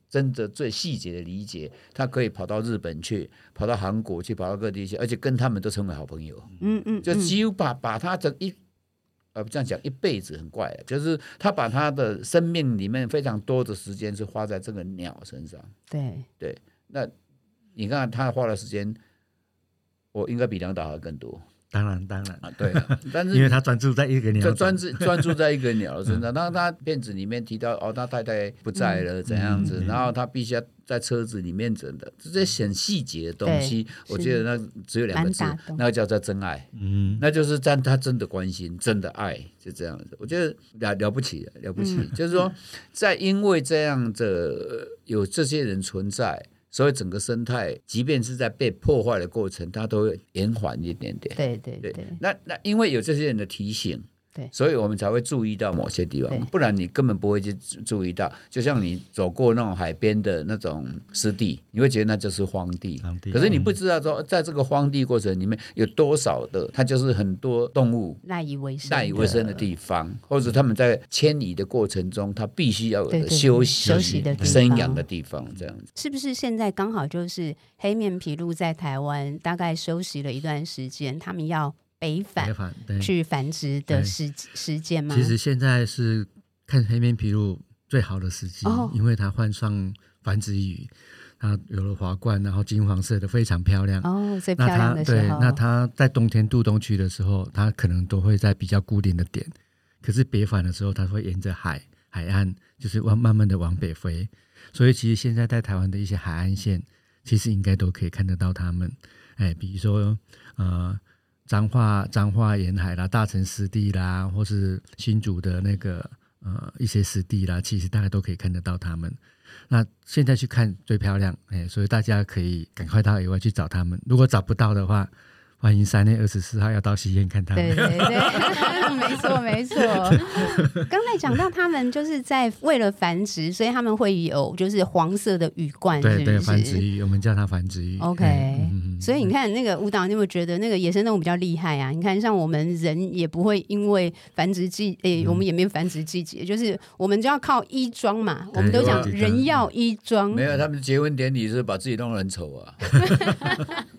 D: 真的最细节的理解，他可以跑到日本去，跑到韩国去，跑到各地去，而且跟他们都成为好朋友。
A: 嗯嗯，
D: 就几乎把把他整一。呃，这样讲一辈子很怪，就是他把他的生命里面非常多的时间是花在这个鸟身上。
A: 对
D: 对，那你看他花的时间，我应该比梁导还更多。
C: 当然，当然
D: 啊，对，但是
C: 因为他专注在一个鸟，
D: 就专注专注在一个鸟身上。那他片子里面提到哦，他太太不在了，怎样子，然后他必须要在车子里面整的这些显细节的东西，我觉得那只有两个字，那个叫做真爱。嗯，那就是在他真的关心，真的爱，就这样子。我觉得了了不起，了不起，就是说，在因为这样的有这些人存在。所以整个生态，即便是在被破坏的过程，它都会延缓一点点。
A: 对对对。
D: 那那因为有这些人的提醒。
A: 对，
D: 所以我们才会注意到某些地方，不然你根本不会去注意到。就像你走过那种海边的那种湿地，你会觉得那就是荒地。荒地。可是你不知道说，在这个荒地过程里面有多少的，它就是很多动物
A: 赖以为生、
D: 赖以为生的地方，或者他们在迁移的过程中，它必须要有的休息、休息的生养的地方，这样子。
A: 是不是现在刚好就是黑面琵鹭在台湾大概休息了一段时间，他们要。北返去繁殖的时时间吗？
C: 其实现在是看黑面琵鹭最好的时机，哦、因为它换上繁殖羽，它有了华冠，然后金黄色的非常漂亮。
A: 哦，最漂亮的时候。
C: 对，那它在冬天渡冬区的时候，它可能都会在比较固定的点。可是北返的时候，它会沿着海海岸，就是往慢慢的往北飞。所以其实现在在台湾的一些海岸线，其实应该都可以看得到它们。哎，比如说呃。彰化彰化沿海啦，大城湿地啦，或是新竹的那个呃一些湿地啦，其实大家都可以看得到它们。那现在去看最漂亮，哎，所以大家可以赶快到野外去找它们。如果找不到的话，欢迎三月二十四号要到西苑看他们。
A: 对对对，没错没错。刚才讲到他们就是在为了繁殖，所以他们会有就是黄色的羽冠，
C: 对对，繁殖羽，我们叫它繁殖羽。
A: OK，嗯，所以你看那个舞蹈，你有没有觉得那个野生动物比较厉害啊？你看像我们人也不会因为繁殖季，诶，我们也没有繁殖季节，就是我们就要靠衣装嘛。我们都讲人要衣装，
D: 没有，他们结婚典礼是把自己弄得很丑啊。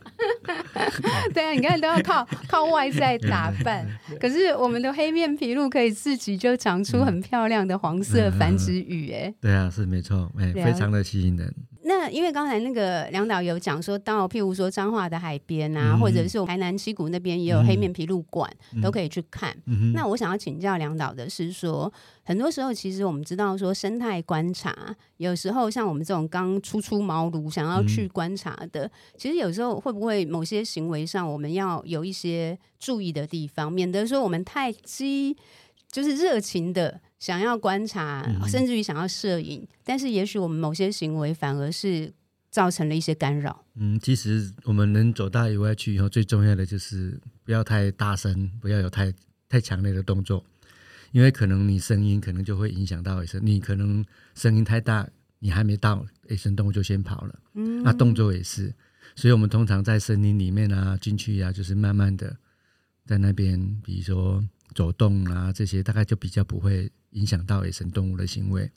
A: 对啊，你看都要靠靠外在打扮，可是我们的黑面琵鹭可以自己就长出很漂亮的黄色繁殖羽，哎，
C: 对啊，是没错，哎，非常的吸引人。
A: 那因为刚才那个梁导有讲说到，譬如说彰化的海边啊，嗯、或者是台南七谷那边也有黑面琵鹭馆，嗯、都可以去看。嗯、那我想要请教梁导的是说，很多时候其实我们知道说生态观察，有时候像我们这种刚初出茅庐想要去观察的，嗯、其实有时候会不会某些行为上我们要有一些注意的地方，免得说我们太激，就是热情的。想要观察，甚至于想要摄影，嗯、但是也许我们某些行为反而是造成了一些干扰。
C: 嗯，其实我们能走到野外去以后，最重要的就是不要太大声，不要有太太强烈的动作，因为可能你声音可能就会影响到野生。你可能声音太大，你还没到野生动物就先跑了。嗯，那动作也是，所以我们通常在森林里面啊，进去啊，就是慢慢的在那边，比如说走动啊，这些大概就比较不会。影响到野生动物的行为。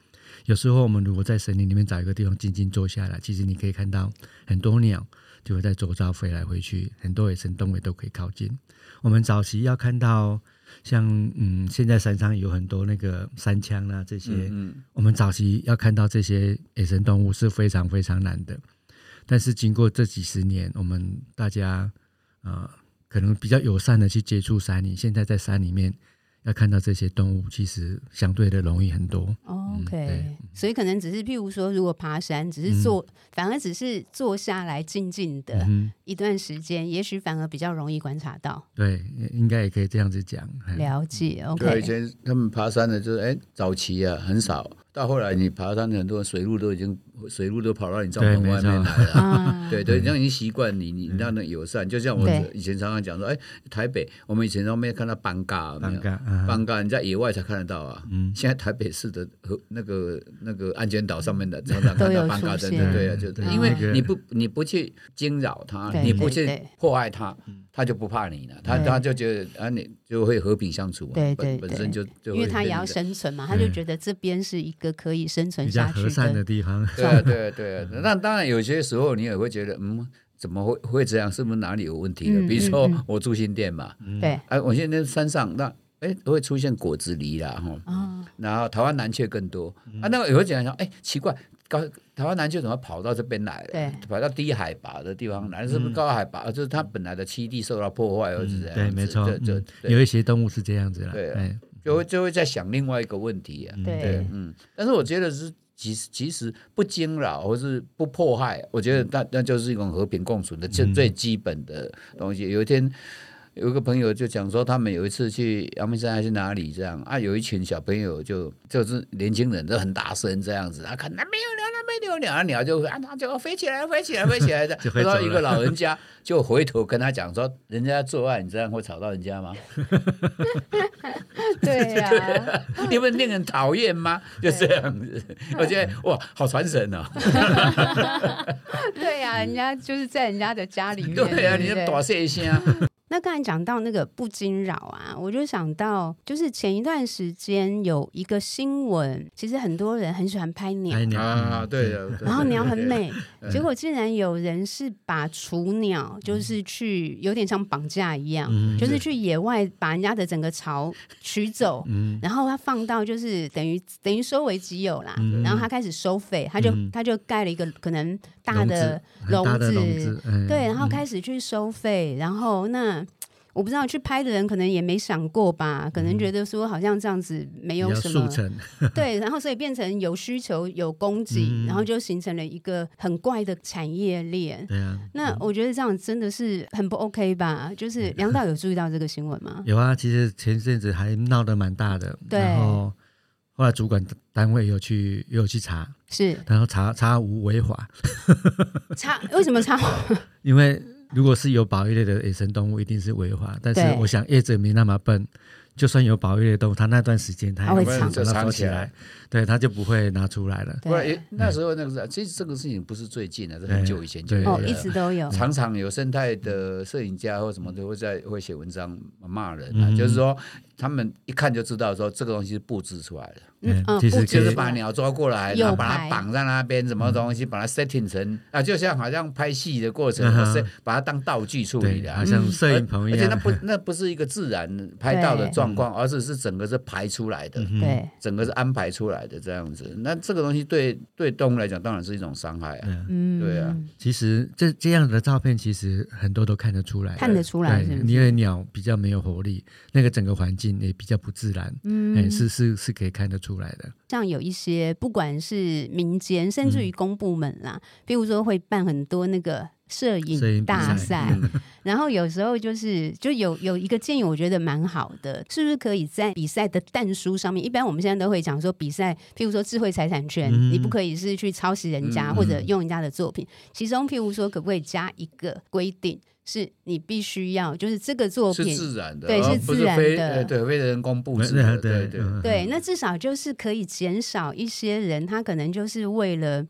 C: 有时候我们如果在森林里面找一个地方静静坐下来，其实你可以看到很多鸟就会在周遭飞来飞去，很多野生动物都可以靠近。我们早期要看到像嗯，现在山上有很多那个山羌啊这些，嗯嗯，我们早期要看到这些野生动物是非常非常难的。但是经过这几十年，我们大家啊、呃，可能比较友善的去接触山林，现在在山里面。要看到这些动物，其实相对的容易很多。
A: OK，嗯，所以可能只是譬如说，如果爬山，只是坐，嗯、反而只是坐下来静静的一段时间，嗯、也许反而比较容易观察到。
C: 对，应该也可以这样子讲。
A: 了解。OK，
D: 对，以前他们爬山的，就是哎，早期啊很少，到后来你爬山很多水路都已经。水路都跑到你帐篷外面来了，对对，这样已经习惯你，你那样的友善，就像我以前常常讲说，哎，台北，我们以前都没有看到斑嘎，斑嘎，斑嘎，你在野外才看得到啊。现在台北市的和那个那个安全岛上面的常常看到斑嘎，真的对啊，就因为你不你不去惊扰它，你不去破坏它，他就不怕你了，他他就觉得啊，你就会和平相处，对对，本身就就
A: 因为他也要生存嘛，他就觉得这边是一个可以生存下去
C: 的地方。
D: 对 对对，那当然有些时候你也会觉得，嗯，怎么会会这样？是不是哪里有问题的？比如说我住新店嘛，对，哎，我现在山上那哎会出现果子狸啦，哈，然后台湾蓝鹊更多啊。那个有会讲说，哎，奇怪，高台湾蓝鹊怎么跑到这边来了？对，跑到低海拔的地方来，是不是高海拔？就是它本来的栖地受到破坏，或者是这样？
C: 对，没错，就有一些动物是这样子了。
D: 对，就会就会在想另外一个问题啊。对，嗯，但是我觉得是。其实其实不惊扰或是不迫害，我觉得那那就是一种和平共处的最最基本的东西。有一天，有一个朋友就讲说，他们有一次去阳明山还是哪里这样啊，有一群小朋友就就是年轻人都很大声这样子啊，看那没有鸟，那没有鸟，啊鸟就啊它就飞起来，飞起来，飞起来的。然后一个老人家就回头跟他讲说，人家做爱，你这样会吵到人家吗？
A: 对呀，
D: 你们令人讨厌吗？就这样子，我觉得哇，好传神哦。
A: 对呀，人家就是在人家的家里面。
D: 对呀，你要多谢一下。
A: 那刚才讲到那个不惊扰啊，我就想到，就是前一段时间有一个新闻，其实很多人很喜欢拍鸟
D: 啊，对的，
A: 然后鸟很美，结果竟然有人是把雏鸟，就是去有点像绑架一样，就是去野外把人家的整个巢取走，然后他放到就是等于等于收为己有啦，然后他开始收费，他就他就盖了一个可能大的笼子，对，然后开始去收费，然后那。我不知道去拍的人可能也没想过吧，可能觉得说好像这样子没有什么，对，然后所以变成有需求有供给，嗯、然后就形成了一个很怪的产业链。对啊，那我觉得这样真的是很不 OK 吧？就是梁导有注意到这个新闻吗？
C: 有啊，其实前阵子还闹得蛮大的，对，然后后来主管单位有去有去查，是，然后查查无违法，
A: 查为什么查？
C: 因为。如果是有保育类的野生动物，一定是违法。但是我想业者没那么笨，就算有保育类动物，他那段时间他也会藏起来，对，他就不会拿出来了。
D: 对，那时候那个是，其实这个事情不是最近的，是很久以前就有了，
A: 一直都有。
D: 常常有生态的摄影家或什么都会在会写文章骂人啊，就是说他们一看就知道说这个东西是布置出来的。
C: 嗯，其实
D: 就是把鸟抓过来，然后把它绑在那边，什么东西把它 setting 成啊，就像好像拍戏的过程，是把它当道具处理的，
C: 好像摄影棚一样。
D: 而且那不那不是一个自然拍到的状况，而是是整个是排出来的，
A: 对，
D: 整个是安排出来的这样子。那这个东西对对动物来讲，当然是一种伤害啊。嗯，对啊。
C: 其实这这样的照片，其实很多都看得出来，
A: 看得出来，
C: 因为鸟比较没有活力，那个整个环境也比较不自然。嗯，哎，是是是可以看得出来的。
A: 像有一些不管是民间，甚至于公部门啦，比如说会办很多那个摄影大赛，然后有时候就是就有有一个建议，我觉得蛮好的，是不是可以在比赛的但书上面？一般我们现在都会讲说，比赛，譬如说智慧财产权，你不可以是去抄袭人家或者用人家的作品，其中譬如说可不可以加一个规定？是你必须要，就是这个作品
D: 是自然的，
A: 对，是自然的，
D: 对，为人工布置的，对对
A: 对。那至少就是可以减少一些人，他可能就是为了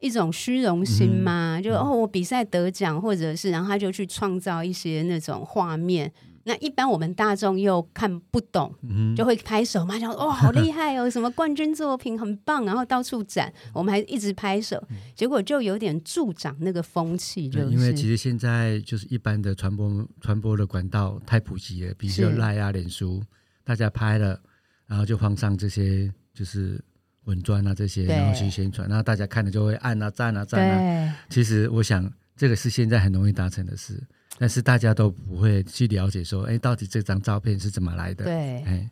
A: 一种虚荣心嘛，就哦，我比赛得奖，或者是然后他就去创造一些那种画面。那一般我们大众又看不懂，就会拍手嘛，讲哦，好 厉害哦，什么冠军作品很棒，然后到处展，我们还一直拍手，结果就有点助长那个风气，就是
C: 因为其实现在就是一般的传播传播的管道太普及了，比如说赖啊、脸书，大家拍了，然后就放上这些就是文砖啊这些，然后去宣传，然后大家看了就会按啊赞啊赞啊。其实我想这个是现在很容易达成的事。但是大家都不会去了解说，哎，到底这张照片是怎么来的？
A: 对，哎，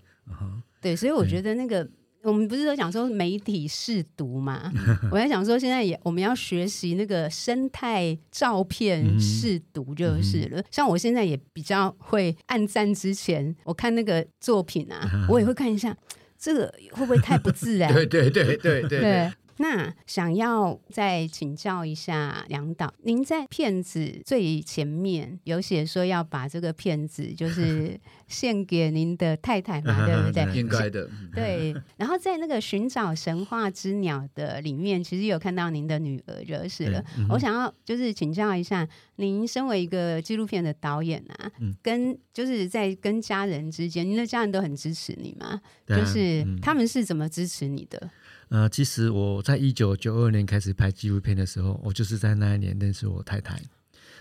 A: 对，所以我觉得那个，我们不是都讲说媒体试读嘛？我在想说，现在也我们要学习那个生态照片试读就是了。嗯、像我现在也比较会按赞之前，我看那个作品啊，我也会看一下，这个会不会太不自然？
D: 对对对对对对。对
A: 那想要再请教一下梁导，您在片子最前面有写说要把这个片子就是 献给您的太太嘛，对不对？
D: 应该的。
A: 对。然后在那个寻找神话之鸟的里面，其实有看到您的女儿就是了。嗯、我想要就是请教一下，您身为一个纪录片的导演啊，嗯、跟就是在跟家人之间，您的家人都很支持你吗？啊、就是他们是怎么支持你的？
C: 呃，其实我在一九九二年开始拍纪录片的时候，我就是在那一年认识我太太。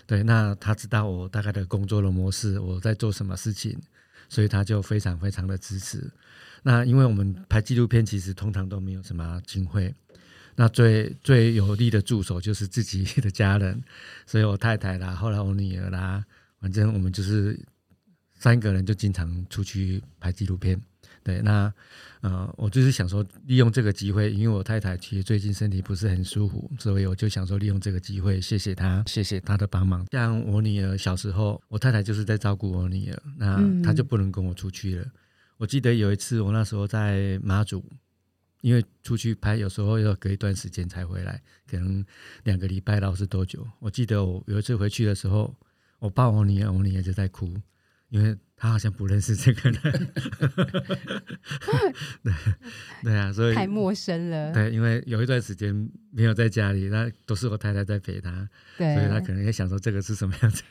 C: 对，那她知道我大概的工作的模式，我在做什么事情，所以她就非常非常的支持。那因为我们拍纪录片，其实通常都没有什么经费，那最最有力的助手就是自己的家人，所以我太太啦，后来我女儿啦，反正我们就是三个人就经常出去拍纪录片。对，那呃，我就是想说，利用这个机会，因为我太太其实最近身体不是很舒服，所以我就想说，利用这个机会，谢谢她，谢谢她的帮忙。像我女儿小时候，我太太就是在照顾我女儿，那她就不能跟我出去了。嗯、我记得有一次，我那时候在马祖，因为出去拍，有时候要隔一段时间才回来，可能两个礼拜到是多久？我记得我有一次回去的时候，我抱我女儿，我女儿就在哭，因为。他好像不认识这个人，对对啊，所以
A: 太陌生了。
C: 对，因为有一段时间没有在家里，那都是我太太在陪他，对，所以他可能也想说这个是什么样子。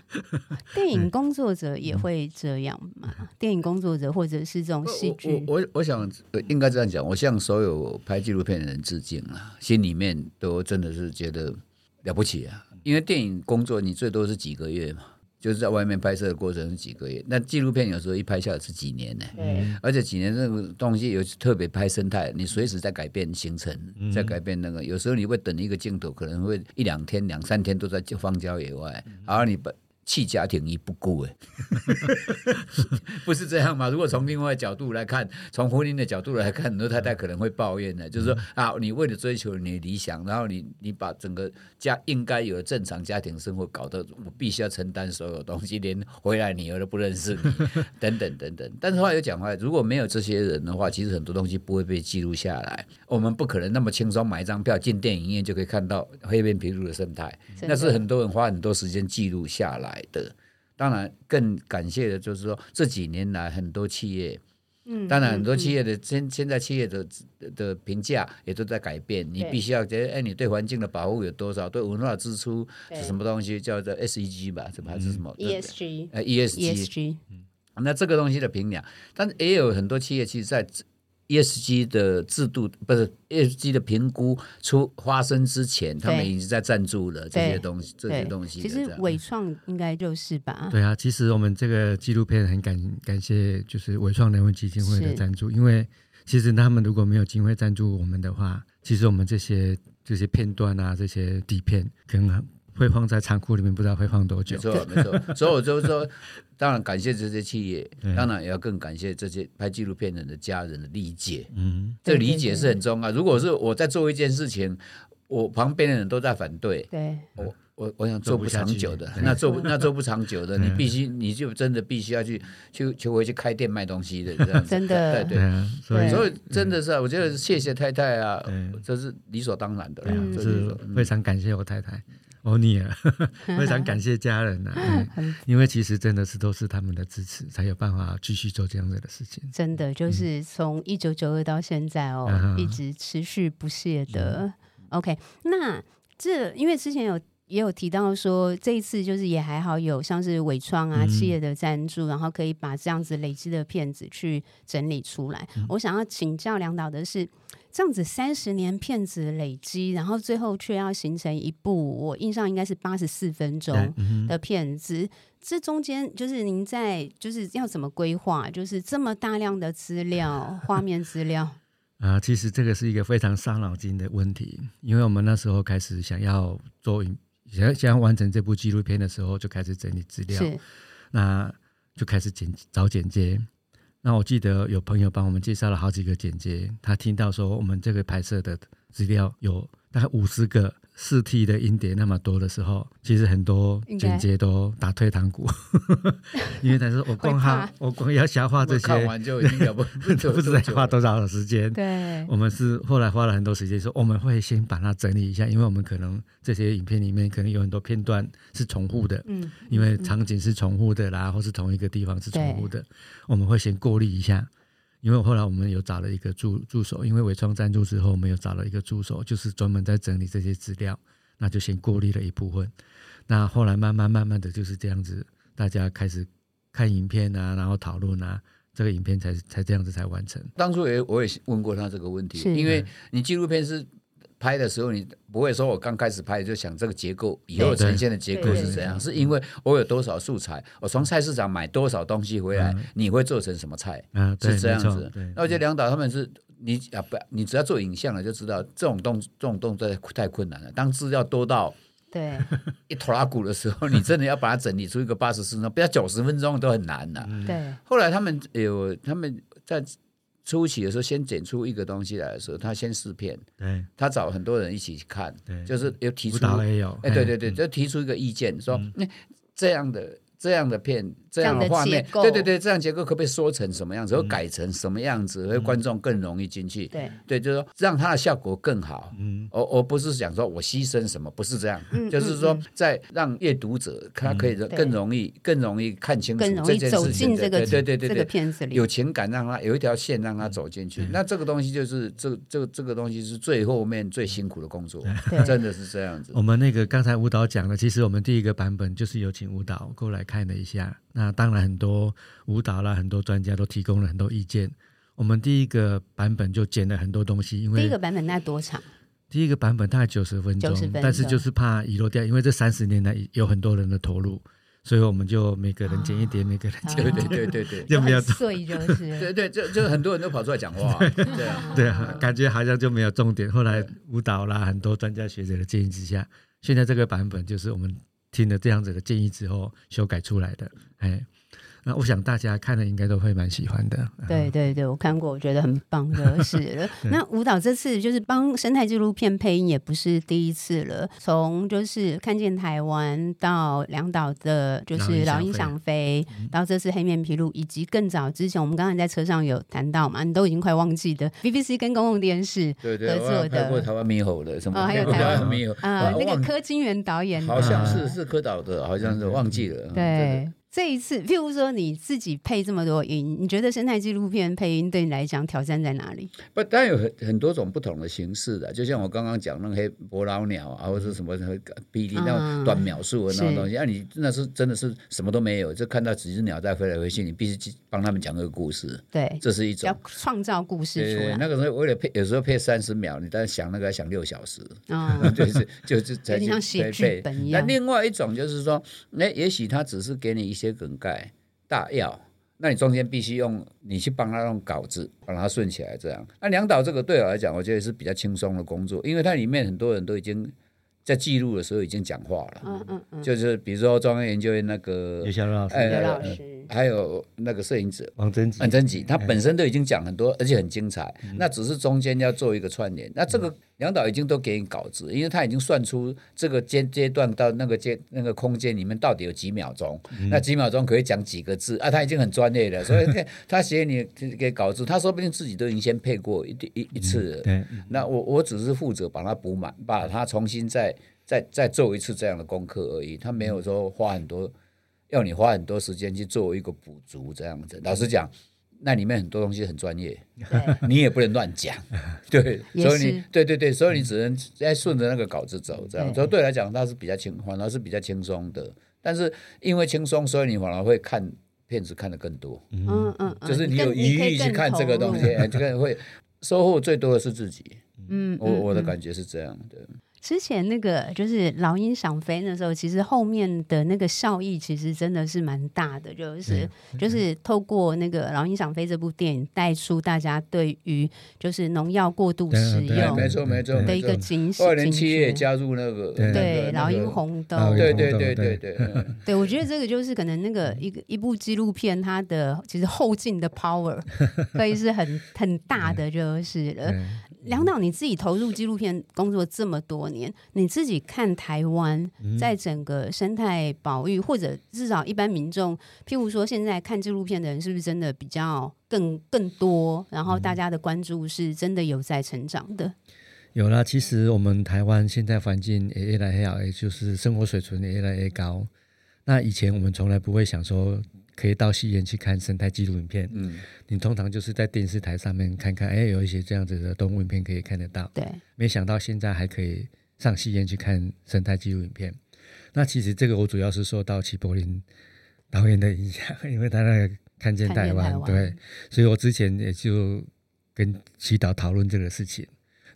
A: 电影工作者也会这样吗？嗯、电影工作者或者是这种戏剧，
D: 我我，我想应该这样讲，我向所有拍纪录片的人致敬啊，心里面都真的是觉得了不起啊，因为电影工作你最多是几个月嘛。就是在外面拍摄的过程是几个月，那纪录片有时候一拍下来是几年呢？欸而且几年这个东西有特别拍生态，你随时在改变行程，在改变那个，有时候你会等一个镜头，可能会一两天、两三天都在荒郊野外，而你把。弃家庭于不顾，哎，不是这样吗？如果从另外角度来看，从婚姻的角度来看，很多太太可能会抱怨的，就是说啊，你为了追求你的理想，然后你你把整个家应该有的正常家庭生活搞得我必须要承担所有东西，连回来女儿都不认识你，等等等等。但是话又讲回来，如果没有这些人的话，其实很多东西不会被记录下来。我们不可能那么轻松买一张票进电影院就可以看到黑边琵鹭的生态，那是很多人花很多时间记录下来。的，当然更感谢的就是说，这几年来很多企业，嗯，当然很多企业的现现在企业的的评价也都在改变。你必须要觉得，哎，你对环境的保护有多少？对文化支出是什么东西？叫做 SEG 吧，什么还是什么
A: ESG？
D: 呃，ESG，嗯，那这个东西的评价，但是也有很多企业其实在 ESG 的制度不是 ESG 的评估出发生之前，他们已经在赞助了这些东西，这些东西。
A: 其实伟创应该就是吧？
C: 对啊，其实我们这个纪录片很感感谢，就是伟创人文基金会的赞助，因为其实他们如果没有机会赞助我们的话，其实我们这些这些片段啊，这些底片可能。会放在仓库里面，不知道会放多久。
D: 没错，没错。所以我就说，当然感谢这些企业，当然也要更感谢这些拍纪录片人的家人的理解。嗯，这个理解是很重要。如果是我在做一件事情，我旁边的人都在反对，
A: 对，
D: 我我我想做不长久的，那做那做不长久的，你必须你就真的必须要去去去回去开店卖东西的这样子。
A: 真的，
D: 对对。所以真的是，我觉得谢谢太太啊，这是理所当然的。
C: 这是非常感谢我太太。欧尼尔，非常 感谢家人呐、啊，因为其实真的是都是他们的支持，才有办法继续做这样子的事情。
A: 真的就是从一九九二到现在哦，嗯、一直持续不懈的。嗯、OK，那这因为之前有也有提到说，这一次就是也还好有像是纬创啊企业的赞助，嗯、然后可以把这样子累积的片子去整理出来。嗯、我想要请教梁导的是。这样子三十年片子累积，然后最后却要形成一部，我印象应该是八十四分钟的片子。嗯、这中间就是您在就是要怎么规划？就是这么大量的资料、画面资料
C: 啊、呃，其实这个是一个非常伤脑筋的问题。因为我们那时候开始想要做影，想要想要完成这部纪录片的时候，就开始整理资料，那就开始剪找剪接。那我记得有朋友帮我们介绍了好几个剪接，他听到说我们这个拍摄的资料有大概五十个。四 T 的音碟那么多的时候，其实很多剪接都打退堂鼓，因为他说我光哈，我光要消化这些，
D: 看完就已经不
C: 不知道 花多少的时间。
A: 对，
C: 我们是后来花了很多时间，说我们会先把它整理一下，因为我们可能这些影片里面可能有很多片段是重复的，嗯，因为场景是重复的啦，或是同一个地方是重复的，我们会先过滤一下。因为后来我们有找了一个助助手，因为伪创赞助之后，我们有找了一个助手，就是专门在整理这些资料，那就先过滤了一部分。那后来慢慢慢慢的就是这样子，大家开始看影片啊，然后讨论啊，这个影片才才这样子才完成。
D: 当初也我也问过他这个问题，因为你纪录片是。拍的时候，你不会说我刚开始拍就想这个结构以后呈现的结构是怎样？是因为我有多少素材，我从菜市场买多少东西回来，你会做成什么菜？是这样子。那我觉得梁导他们是，你啊不，你只要做影像了就知道，这种动这种动作太困难了。当资料多到
A: 对
D: 一拖拉库的时候，你真的要把它整理出一个八十四分钟，不要九十分钟都很难的。
A: 对。
D: 后来他们有他们在。初期的时候，先剪出一个东西来的时候，他先试片，
C: 对，
D: 他找很多人一起看，
C: 对，
D: 就是有提出，
C: 哎，
D: 对对对，就提出一个意见，说那这样的。这样的片，这样的画面，对对对，这样结构可不可以缩成什么样子，或改成什么样子，会观众更容易进去？对对，就是说让它的效果更好。嗯，而而不是想说我牺牲什么，不是这样，就是说在让阅读者他可以更容易、更容易看清楚这件事情。对对对对对，这个片子里有情感，让他有一条线让他走进去。那这个东西就是这这个这个东西是最后面最辛苦的工作，真的是这样子。
C: 我们那个刚才舞蹈讲了，其实我们第一个版本就是有请舞蹈过来。看了一下，那当然很多舞蹈啦，很多专家都提供了很多意见。我们第一个版本就剪了很多东西，因为
A: 第一个版本大概多长？
C: 第一个版本大概九十分钟，但是就是怕遗漏掉，因为这三十年来有很多人的投入，所以我们就每个人剪一点，哦、每个人剪一点，
D: 对对对对，
C: 就没有
A: 碎就是，
D: 对对，就就很多人都跑出来讲话，对啊，
C: 对啊，感觉好像就没有重点。后来舞蹈啦，很多专家学者的建议之下，现在这个版本就是我们。听了这样子的建议之后，修改出来的，哎。那我想大家看了应该都会蛮喜欢的。
A: 对对对，我看过，我觉得很棒的 是。那舞蹈这次就是帮生态纪录片配音，也不是第一次了。从就是看见台湾到两岛的，就是老鹰想飞，到这次黑面琵鹭，以及更早之前，我们刚才在车上有谈到嘛，你都已经快忘记的 BBC 跟公共电视合作的，
D: 过台湾猕猴的什么？
A: 还有台湾猕猴啊，那个柯金元导演，
D: 好像是是柯导的，好像是忘记了。
A: 对。这一次，譬如说你自己配这么多音，你觉得生态纪录片配音对你来讲挑战在哪里？
D: 不，当然有很很多种不同的形式的，就像我刚刚讲那个黑伯劳鸟啊，或者是什么什么哔哩那种短描述的那种东西，啊，你那是真的是什么都没有，就看到几只鸟在飞来飞去，你必须帮他们讲个故事。
A: 对，
D: 这是一种
A: 要创造故事出来。
D: 对，那个时候为了配，有时候配三十秒，你但想那个要想六小时。啊、嗯，就是就是有点
A: 像写剧本一样。
D: 那另外一种就是说，那也许他只是给你一些梗概。大要，那你中间必须用你去帮他用稿子，把它顺起来，这样。那两导这个对我来讲，我觉得是比较轻松的工作，因为它里面很多人都已经在记录的时候已经讲话了。嗯嗯嗯，就是比如说中央研究院那个
C: 刘老师，
A: 刘老师。
D: 还有那个摄影者
C: 王贞吉，
D: 王贞吉，他本身都已经讲很多，而且很精彩。那只是中间要做一个串联。那这个梁导已经都给你稿子，因为他已经算出这个阶阶段到那个阶那个空间里面到底有几秒钟，那几秒钟可以讲几个字啊？他已经很专业了，所以他写你给稿子，他说不定自己都已经先配过一一一次了。对，那我我只是负责把它补满，把它重新再再再做一次这样的功课而已。他没有说花很多。要你花很多时间去做一个补足，这样子。老实讲，那里面很多东西很专业，你也不能乱讲，对，所以你对对对，所以你只能在顺着那个稿子走，这样。所以对来讲，它是比较轻，反而是比较轻松的。但是因为轻松，所以你反而会看片子看得更多。嗯嗯，就是你有余力去看这个东西，这个会收获最多的是自己。嗯，我我的感觉是这样的。
A: 之前那个就是老鹰想飞那时候，其实后面的那个效益其实真的是蛮大的，就是就是透过那个老鹰想飞这部电影带出大家对于就是农药过度使用，
D: 没错没错的一个警醒。二零七也加入那个
A: 对老鹰红豆，
D: 对对对对 对
A: 对，我觉得这个就是可能那个一个一部纪录片它的其实后劲的 power 可以是很很大的，就是了。梁导，你自己投入纪录片工作这么多年，你自己看台湾在整个生态保育，或者至少一般民众，譬如说现在看纪录片的人，是不是真的比较更更多？然后大家的关注是真的有在成长的？
C: 有啦，其实我们台湾现在环境也越来越好，也就是生活水准也越来越高。那以前我们从来不会想说。可以到戏院去看生态纪录影片。嗯，你通常就是在电视台上面看看，哎，有一些这样子的动物影片可以看得到。
A: 对，
C: 没想到现在还可以上戏院去看生态纪录影片。那其实这个我主要是受到齐柏林导演的影响，因为他那个看见台湾，台湾对，所以我之前也就跟齐导讨论这个事情，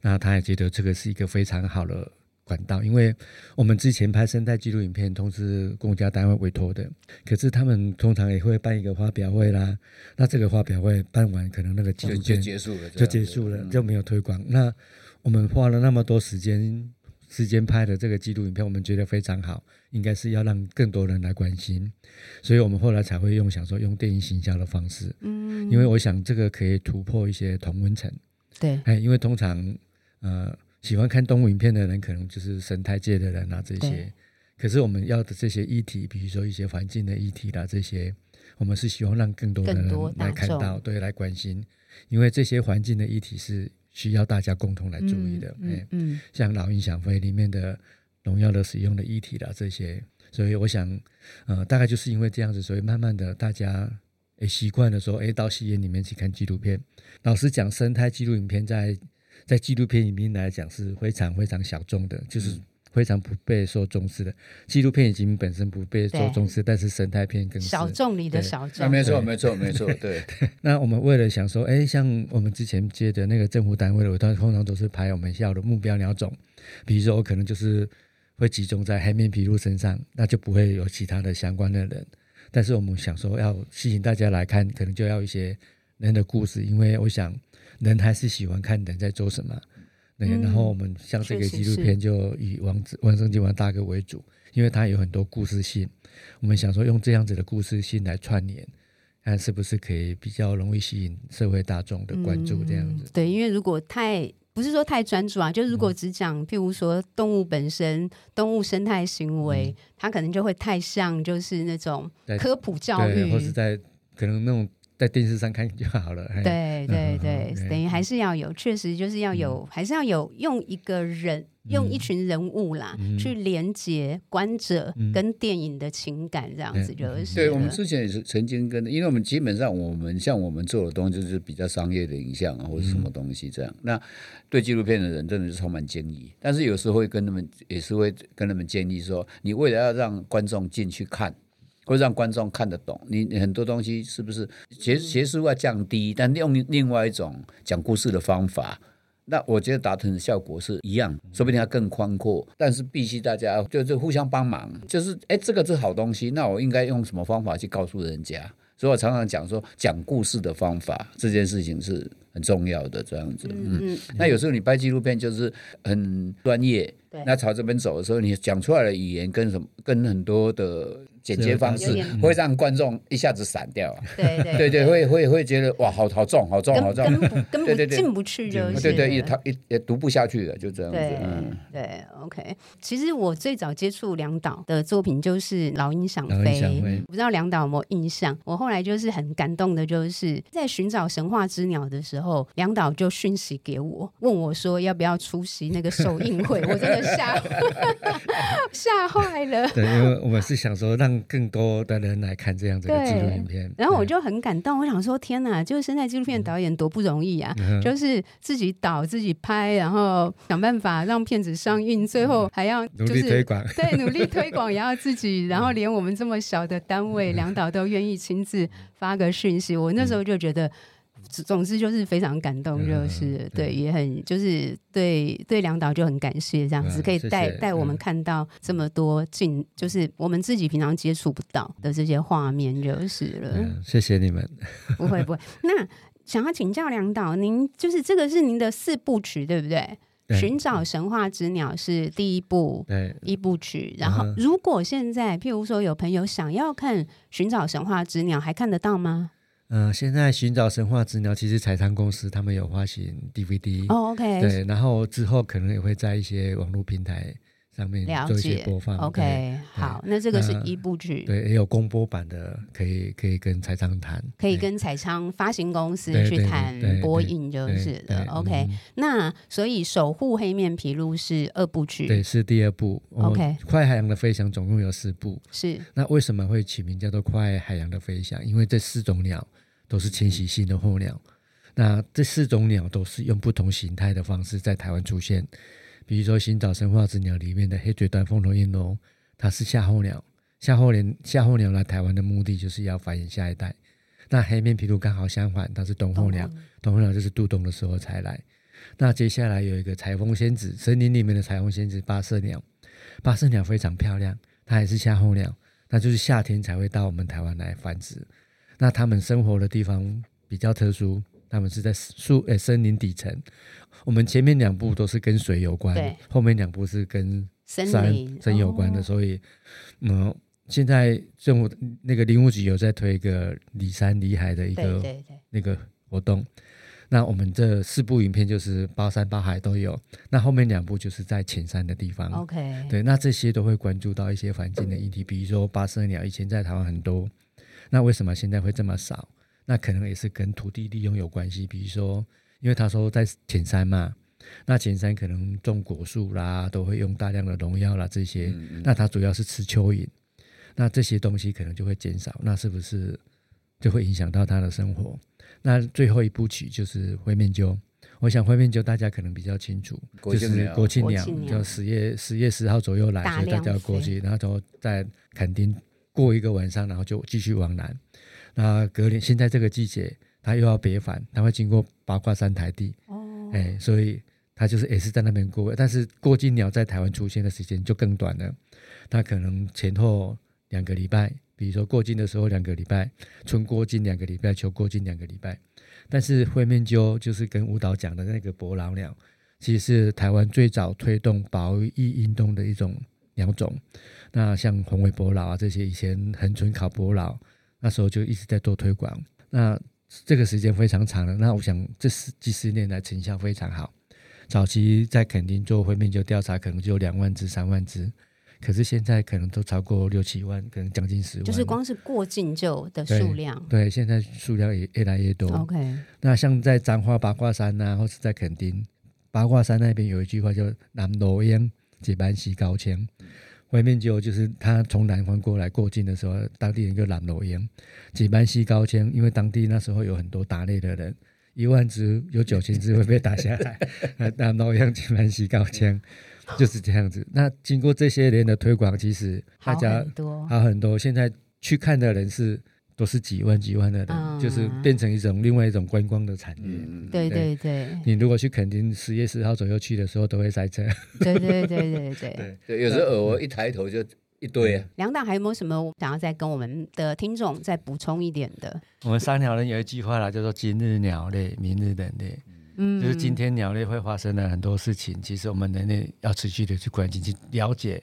C: 那他也觉得这个是一个非常好的。管道，因为我们之前拍生态纪录影片，通知公家单位委托的，可是他们通常也会办一个发表会啦。那这个发表会办完，可能那个纪录片
D: 就结束了，
C: 就结束了，就没有推广。那我们花了那么多时间时间拍的这个纪录影片，我们觉得非常好，应该是要让更多人来关心，所以我们后来才会用想说用电影行销的方式，嗯，因为我想这个可以突破一些同温层，
A: 对，
C: 哎，因为通常呃。喜欢看动物影片的人，可能就是生态界的人啊，这些。可是我们要的这些议题，比如说一些环境的议题啦，这些，我们是希望让更多的人来看到，对，来关心。因为这些环境的议题是需要大家共同来注意的。嗯，嗯，嗯，像老鹰想飞里面的农药的使用的议题啦，这些。所以我想，呃，大概就是因为这样子，所以慢慢的大家也习惯了说，诶到戏院里面去看纪录片。老实讲，生态纪录影片在。在纪录片里面来讲是非常非常小众的，就是非常不被受重视的。纪录片已经本身不被受重视，但是生态片更是
A: 小众里的小众。
D: 没错，没错，没错。对。
C: 那我们为了想说，哎，像我们之前接的那个政府单位的，我通常都是拍我们要的目标鸟种，比如说我可能就是会集中在黑面琵鹭身上，那就不会有其他的相关的人。但是我们想说要吸引大家来看，可能就要一些人的故事，因为我想。人还是喜欢看人在做什么，对。嗯、然后我们像这个纪录片就以王子王胜金王大哥为主，因为他有很多故事性。我们想说用这样子的故事性来串联，看是不是可以比较容易吸引社会大众的关注这样子。
A: 嗯、对，因为如果太不是说太专注啊，就如果只讲譬如说动物本身、动物生态行为，嗯、它可能就会太像就是那种科普教育，
C: 或是在可能那种。在电视上看就好了。
A: 对对对，等于还是要有，确实就是要有，还是要有用一个人。用一群人物啦，嗯、去连接观者跟电影的情感，这样子就是。
D: 对，我们之前也是曾经跟，因为我们基本上我们像我们做的东西就是比较商业的影像啊，或者什么东西这样。嗯、那对纪录片的人真的是充满敬意，但是有时候会跟他们也是会跟他们建议说，你为了要让观众进去看，或者让观众看得懂，你很多东西是不是学学术要降低，但用另外一种讲故事的方法。那我觉得达成的效果是一样，说不定要更宽阔，但是必须大家就是互相帮忙，就是哎，这个是好东西，那我应该用什么方法去告诉人家？所以我常常讲说，讲故事的方法这件事情是很重要的，这样子。嗯，嗯，那有时候你拍纪录片就是很专业，对那朝这边走的时候，你讲出来的语言跟什么，跟很多的。剪接方式会让观众一下子散掉，
A: 对
D: 对对，会会会觉得哇，好好重，好重，好重，
A: 根本 进不去，就是
D: 对对，也他也也读不下去了，就这样子。
A: 嗯，对，OK。其实我最早接触梁导的作品就是《老鹰想飞》，不知道梁导有没有印象？我后来就是很感动的，就是在寻找神话之鸟的时候，梁导就讯息给我，问我说要不要出席那个首映会，我真的吓 吓坏了。
C: 对，因为我们是想说让。更多的人来看这样子的纪录影片，
A: 然后我就很感动。我想说，天哪，就是现在纪录片导演多不容易啊！嗯、就是自己导、自己拍，然后想办法让片子上映，最后还要、就是、
C: 努力推广，
A: 对，努力推广也要自己。然后连我们这么小的单位，两导都愿意亲自发个讯息，我那时候就觉得。总之就是非常感动，就是、嗯、对，也很就是对对梁导就很感谢这样子，嗯、可以带带我们看到这么多近，嗯、就是我们自己平常接触不到的这些画面就是了、嗯。谢
C: 谢你们。
A: 不会不会。那想要请教梁导，您就是这个是您的四部曲对不对？对寻找神话之鸟是第一部对一部曲，然后如果现在譬如说有朋友想要看寻找神话之鸟，还看得到吗？
C: 嗯、呃，现在寻找神话之鸟，其实彩昌公司他们有发行 DVD，
A: 哦，OK，
C: 对，然后之后可能也会在一些网络平台上面做一些播放
A: ，OK，好，那这个是一部剧，
C: 对，也有公播版的，可以可以跟彩昌谈，
A: 可以跟彩昌发行公司去谈播映就是的，OK，那所以守护黑面琵鹭是二部曲，
C: 对，是第二部
A: ，OK，
C: 快海洋的飞翔总共有四部，
A: 是，
C: 那为什么会起名叫做快海洋的飞翔？因为这四种鸟。都是迁徙性的候鸟，那这四种鸟都是用不同形态的方式在台湾出现。比如说，寻找神话之鸟里面的黑嘴端凤头燕龙，它是夏候鸟。夏候鸟夏候鸟来台湾的目的就是要繁衍下一代。那黑面琵鹭刚好相反，它是冬候鸟，冬候鸟就是渡冬的时候才来。那接下来有一个彩凤仙子，森林里面的彩凤仙子八色鸟，八色鸟非常漂亮，它也是夏候鸟，那就是夏天才会到我们台湾来繁殖。那它们生活的地方比较特殊，它们是在树诶森林底层。我们前面两部都是跟水有关，后面两部是跟山森有关的。哦、所以，嗯，现在政府那个林务局有在推一个里山里海的一个那个活动。那我们这四部影片就是包山包海都有。那后面两部就是在浅山的地方。
A: OK，
C: 对，那这些都会关注到一些环境的议题，比如说八色鸟，以前在台湾很多。那为什么现在会这么少？那可能也是跟土地利用有关系。比如说，因为他说在浅山嘛，那浅山可能种果树啦，都会用大量的农药啦这些。嗯嗯，那它主要是吃蚯蚓，那这些东西可能就会减少。那是不是就会影响到他的生活？那最后一步曲就是灰面鸠。我想灰面鸠大家可能比较清楚，就是国庆鸟，就十月十月十号左右来，所以大家要过去，然后在垦丁。过一个晚上，然后就继续往南。那隔年现在这个季节，它又要北返，它会经过八卦山台地。哦，哎，所以它就是也是在那边过。但是过境鸟在台湾出现的时间就更短了，它可能前后两个礼拜。比如说过境的时候两个礼拜，春过境两个礼拜，秋过境两个礼拜。但是灰面鸠就是跟舞蹈讲的那个伯劳鸟，其实是台湾最早推动保育运动的一种鸟种。那像红尾伯劳啊这些以前恒春考伯劳，那时候就一直在做推广。那这个时间非常长了。那我想这十几十年来成效非常好。早期在垦丁做灰面鸠调查，可能就两万只、三万只。可是现在可能都超过六七万，可能将近十万。
A: 就是光是过境就的数量
C: 对。对，现在数量也越来越多。
A: OK，
C: 那像在彰化八卦山呐、啊，或是在垦丁八卦山那边有一句话叫“南罗烟，几班西高枪”，外面就就是他从南方过来过境的时候，当地人就南罗烟，几班西高枪，因为当地那时候有很多打猎的人。一万只有九千只会被打下来，那老烟、几班西高枪，就是这样子。那经过这些年的推广，其实大家好很多，好很多。现在去看的人是都是几万几万的人，嗯、就是变成一种另外一种观光的产业。
A: 嗯、对对对，
C: 你如果去垦丁十月十号左右去的时候，都会塞车。
A: 对对对对对 对，
D: 对，有时候偶尔一抬头就。一堆啊！
A: 两党还有没有什么想要再跟我们的听众再补充一点的？
C: 我们三鸟人有一句话啦，叫做“今日鸟类，明日人类”。嗯，就是今天鸟类会发生的很多事情，其实我们人类要持续的去关心、去了解。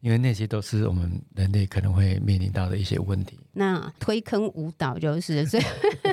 C: 因为那些都是我们人类可能会面临到的一些问题。
A: 那推坑舞蹈就是，所以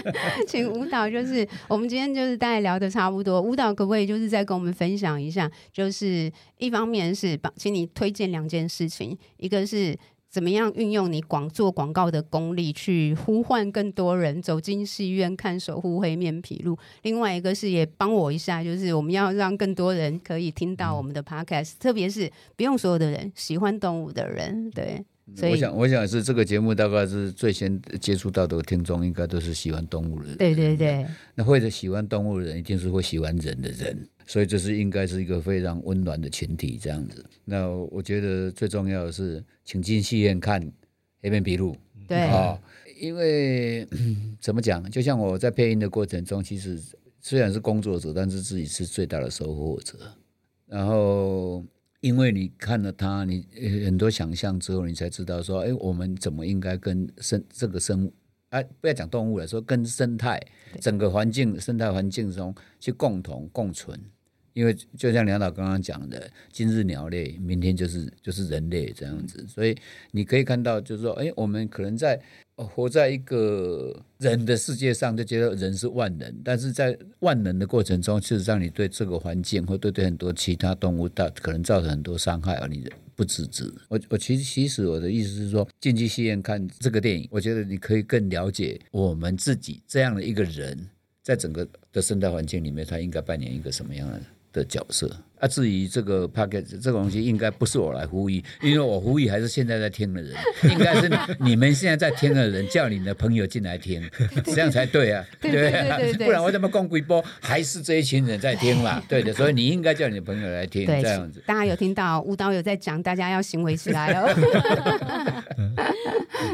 A: 请舞蹈就是，我们今天就是大概聊的差不多。舞蹈可不可以就是再跟我们分享一下？就是一方面是帮，请你推荐两件事情，一个是。怎么样运用你广做广告的功力，去呼唤更多人走进戏院看《守护黑面琵鹭》？另外一个是也帮我一下，就是我们要让更多人可以听到我们的 podcast，、嗯、特别是不用所有的人喜欢动物的人，对。所以
D: 我想，我想是这个节目大概是最先接触到的听众，应该都是喜欢动物的人。
A: 对对对。
D: 那或者喜欢动物的人，一定是会喜欢人的人。所以这是应该是一个非常温暖的群体，这样子。那我觉得最重要的是，请进戏院看《黑面琵鹭》。
A: 对啊、哦，
D: 因为怎么讲？就像我在配音的过程中，其实虽然是工作者，但是自己是最大的收获者。然后，因为你看了他，你很多想象之后，你才知道说，哎，我们怎么应该跟生这个生物。哎，不要讲动物了，说跟生态整个环境、生态环境中去共同共存。因为就像梁导刚刚讲的，今日鸟类，明天就是就是人类这样子，所以你可以看到，就是说，哎，我们可能在活在一个人的世界上，就觉得人是万能，但是在万能的过程中，事实上你对这个环境或对对很多其他动物，它可能造成很多伤害，而你不自知。我我其实其实我的意思是说，进去戏院看这个电影，我觉得你可以更了解我们自己这样的一个人，在整个的生态环境里面，他应该扮演一个什么样的的角色。啊，至于这个 package 这个东西，应该不是我来呼吁，因为我呼吁还是现在在听的人，应该是你们现在在听的人叫你的朋友进来听，这样才对啊，对不对？不然我怎么讲几波，还是这一群人在听嘛？对的，所以你应该叫你的朋友来听，这样子。
A: 大家有听到舞蹈有在讲，大家要行为起来哦。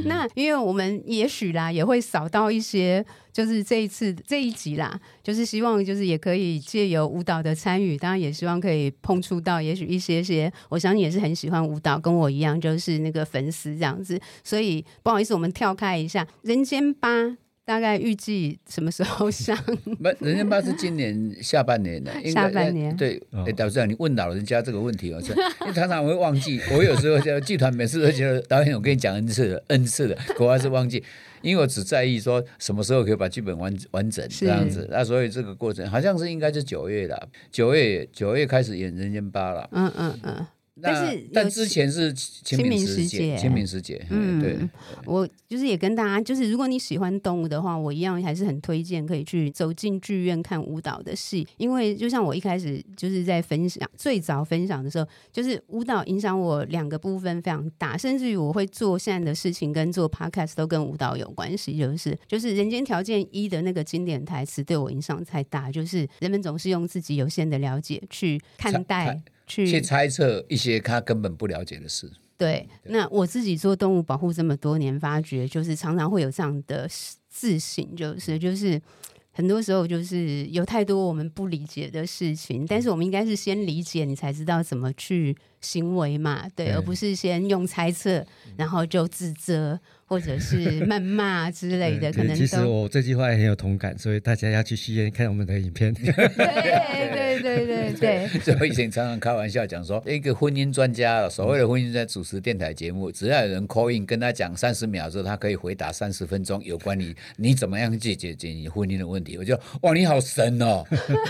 A: 那因为我们也许啦，也会扫到一些。就是这一次这一集啦，就是希望就是也可以借由舞蹈的参与，当然也希望可以碰触到也许一些些，我相信也是很喜欢舞蹈，跟我一样就是那个粉丝这样子。所以不好意思，我们跳开一下，《人间八》大概预计什么时候上？
D: 不，《人间八》是今年下半年的，
A: 下半年。
D: 对，导师长，你问老人家这个问题哦，因为常常会忘记。我有时候就剧团每次都觉得导演，我跟你讲 N 次了，N 次了，可还是忘记。因为我只在意说什么时候可以把剧本完完整这样子，那所以这个过程好像是应该是九月的，九月九月开始演《人间八》了。嗯嗯嗯。但是，但之前是清明时节，清明时节。嗯，对。
A: 我就是也跟大家，就是如果你喜欢动物的话，我一样还是很推荐可以去走进剧院看舞蹈的戏，因为就像我一开始就是在分享最早分享的时候，就是舞蹈影响我两个部分非常大，甚至于我会做现在的事情跟做 podcast 都跟舞蹈有关系，就是就是《人间条件一》的那个经典台词对我影响太大，就是人们总是用自己有限的了解去看待。去，
D: 去猜测一些他根本不了解的事。
A: 对，那我自己做动物保护这么多年，发觉就是常常会有这样的自省，就是就是很多时候就是有太多我们不理解的事情，但是我们应该是先理解，你才知道怎么去行为嘛，对，对，而不是先用猜测，然后就自责。或者是谩骂之类的，可能
C: 其实我这句话也很有同感，所以大家要去戏院看我们的影片。
A: 对对对对对 对。
D: 所以我以前常常开玩笑讲说，一个婚姻专家，所谓的婚姻专家主持电台节目，只要有人 call in 跟他讲三十秒之后，他可以回答三十分钟有关你你怎么样去解决你婚姻的问题。我就哇，你好神哦！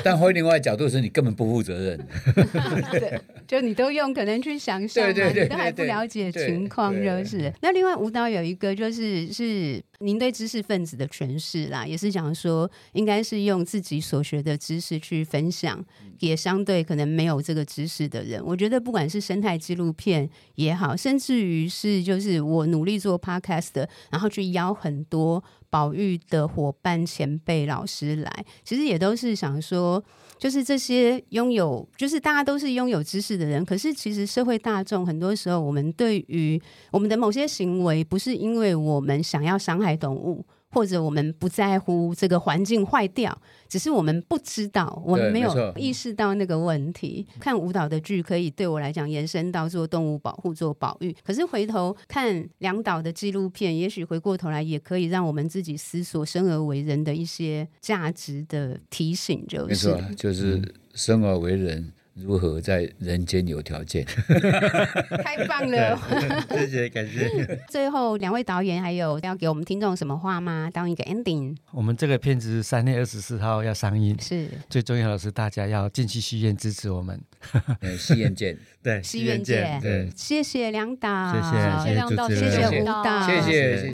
D: 但换另外角度是你根本不负责任。
A: 对，就你都用可能去想象，对对对，你都还不了解情况，就是。那另外舞蹈有一个就是是。您对知识分子的诠释啦，也是讲说，应该是用自己所学的知识去分享，也相对可能没有这个知识的人。我觉得不管是生态纪录片也好，甚至于是就是我努力做 podcast 的，然后去邀很多保育的伙伴、前辈、老师来，其实也都是想说。就是这些拥有，就是大家都是拥有知识的人，可是其实社会大众很多时候，我们对于我们的某些行为，不是因为我们想要伤害动物。或者我们不在乎这个环境坏掉，只是我们不知道，我们没有意识到那个问题。看舞蹈的剧可以对我来讲延伸到做动物保护、做保育，可是回头看两导的纪录片，也许回过头来也可以让我们自己思索生而为人的一些价值的提醒，就是，
D: 没错，就是生而为人。如何在人间有条件？
A: 太棒了！
C: 谢谢，感谢。
A: 最后两位导演还有要给我们听众什么话吗？当一个 ending。
C: 我们这个片子三月二十四号要上映，
A: 是
C: 最重要的是大家要进去戏院支持我们。
D: 戏院见，
C: 对，
A: 戏院见。对，谢谢梁导，
C: 谢谢，谢谢梁导，
A: 谢谢舞蹈，
D: 谢谢。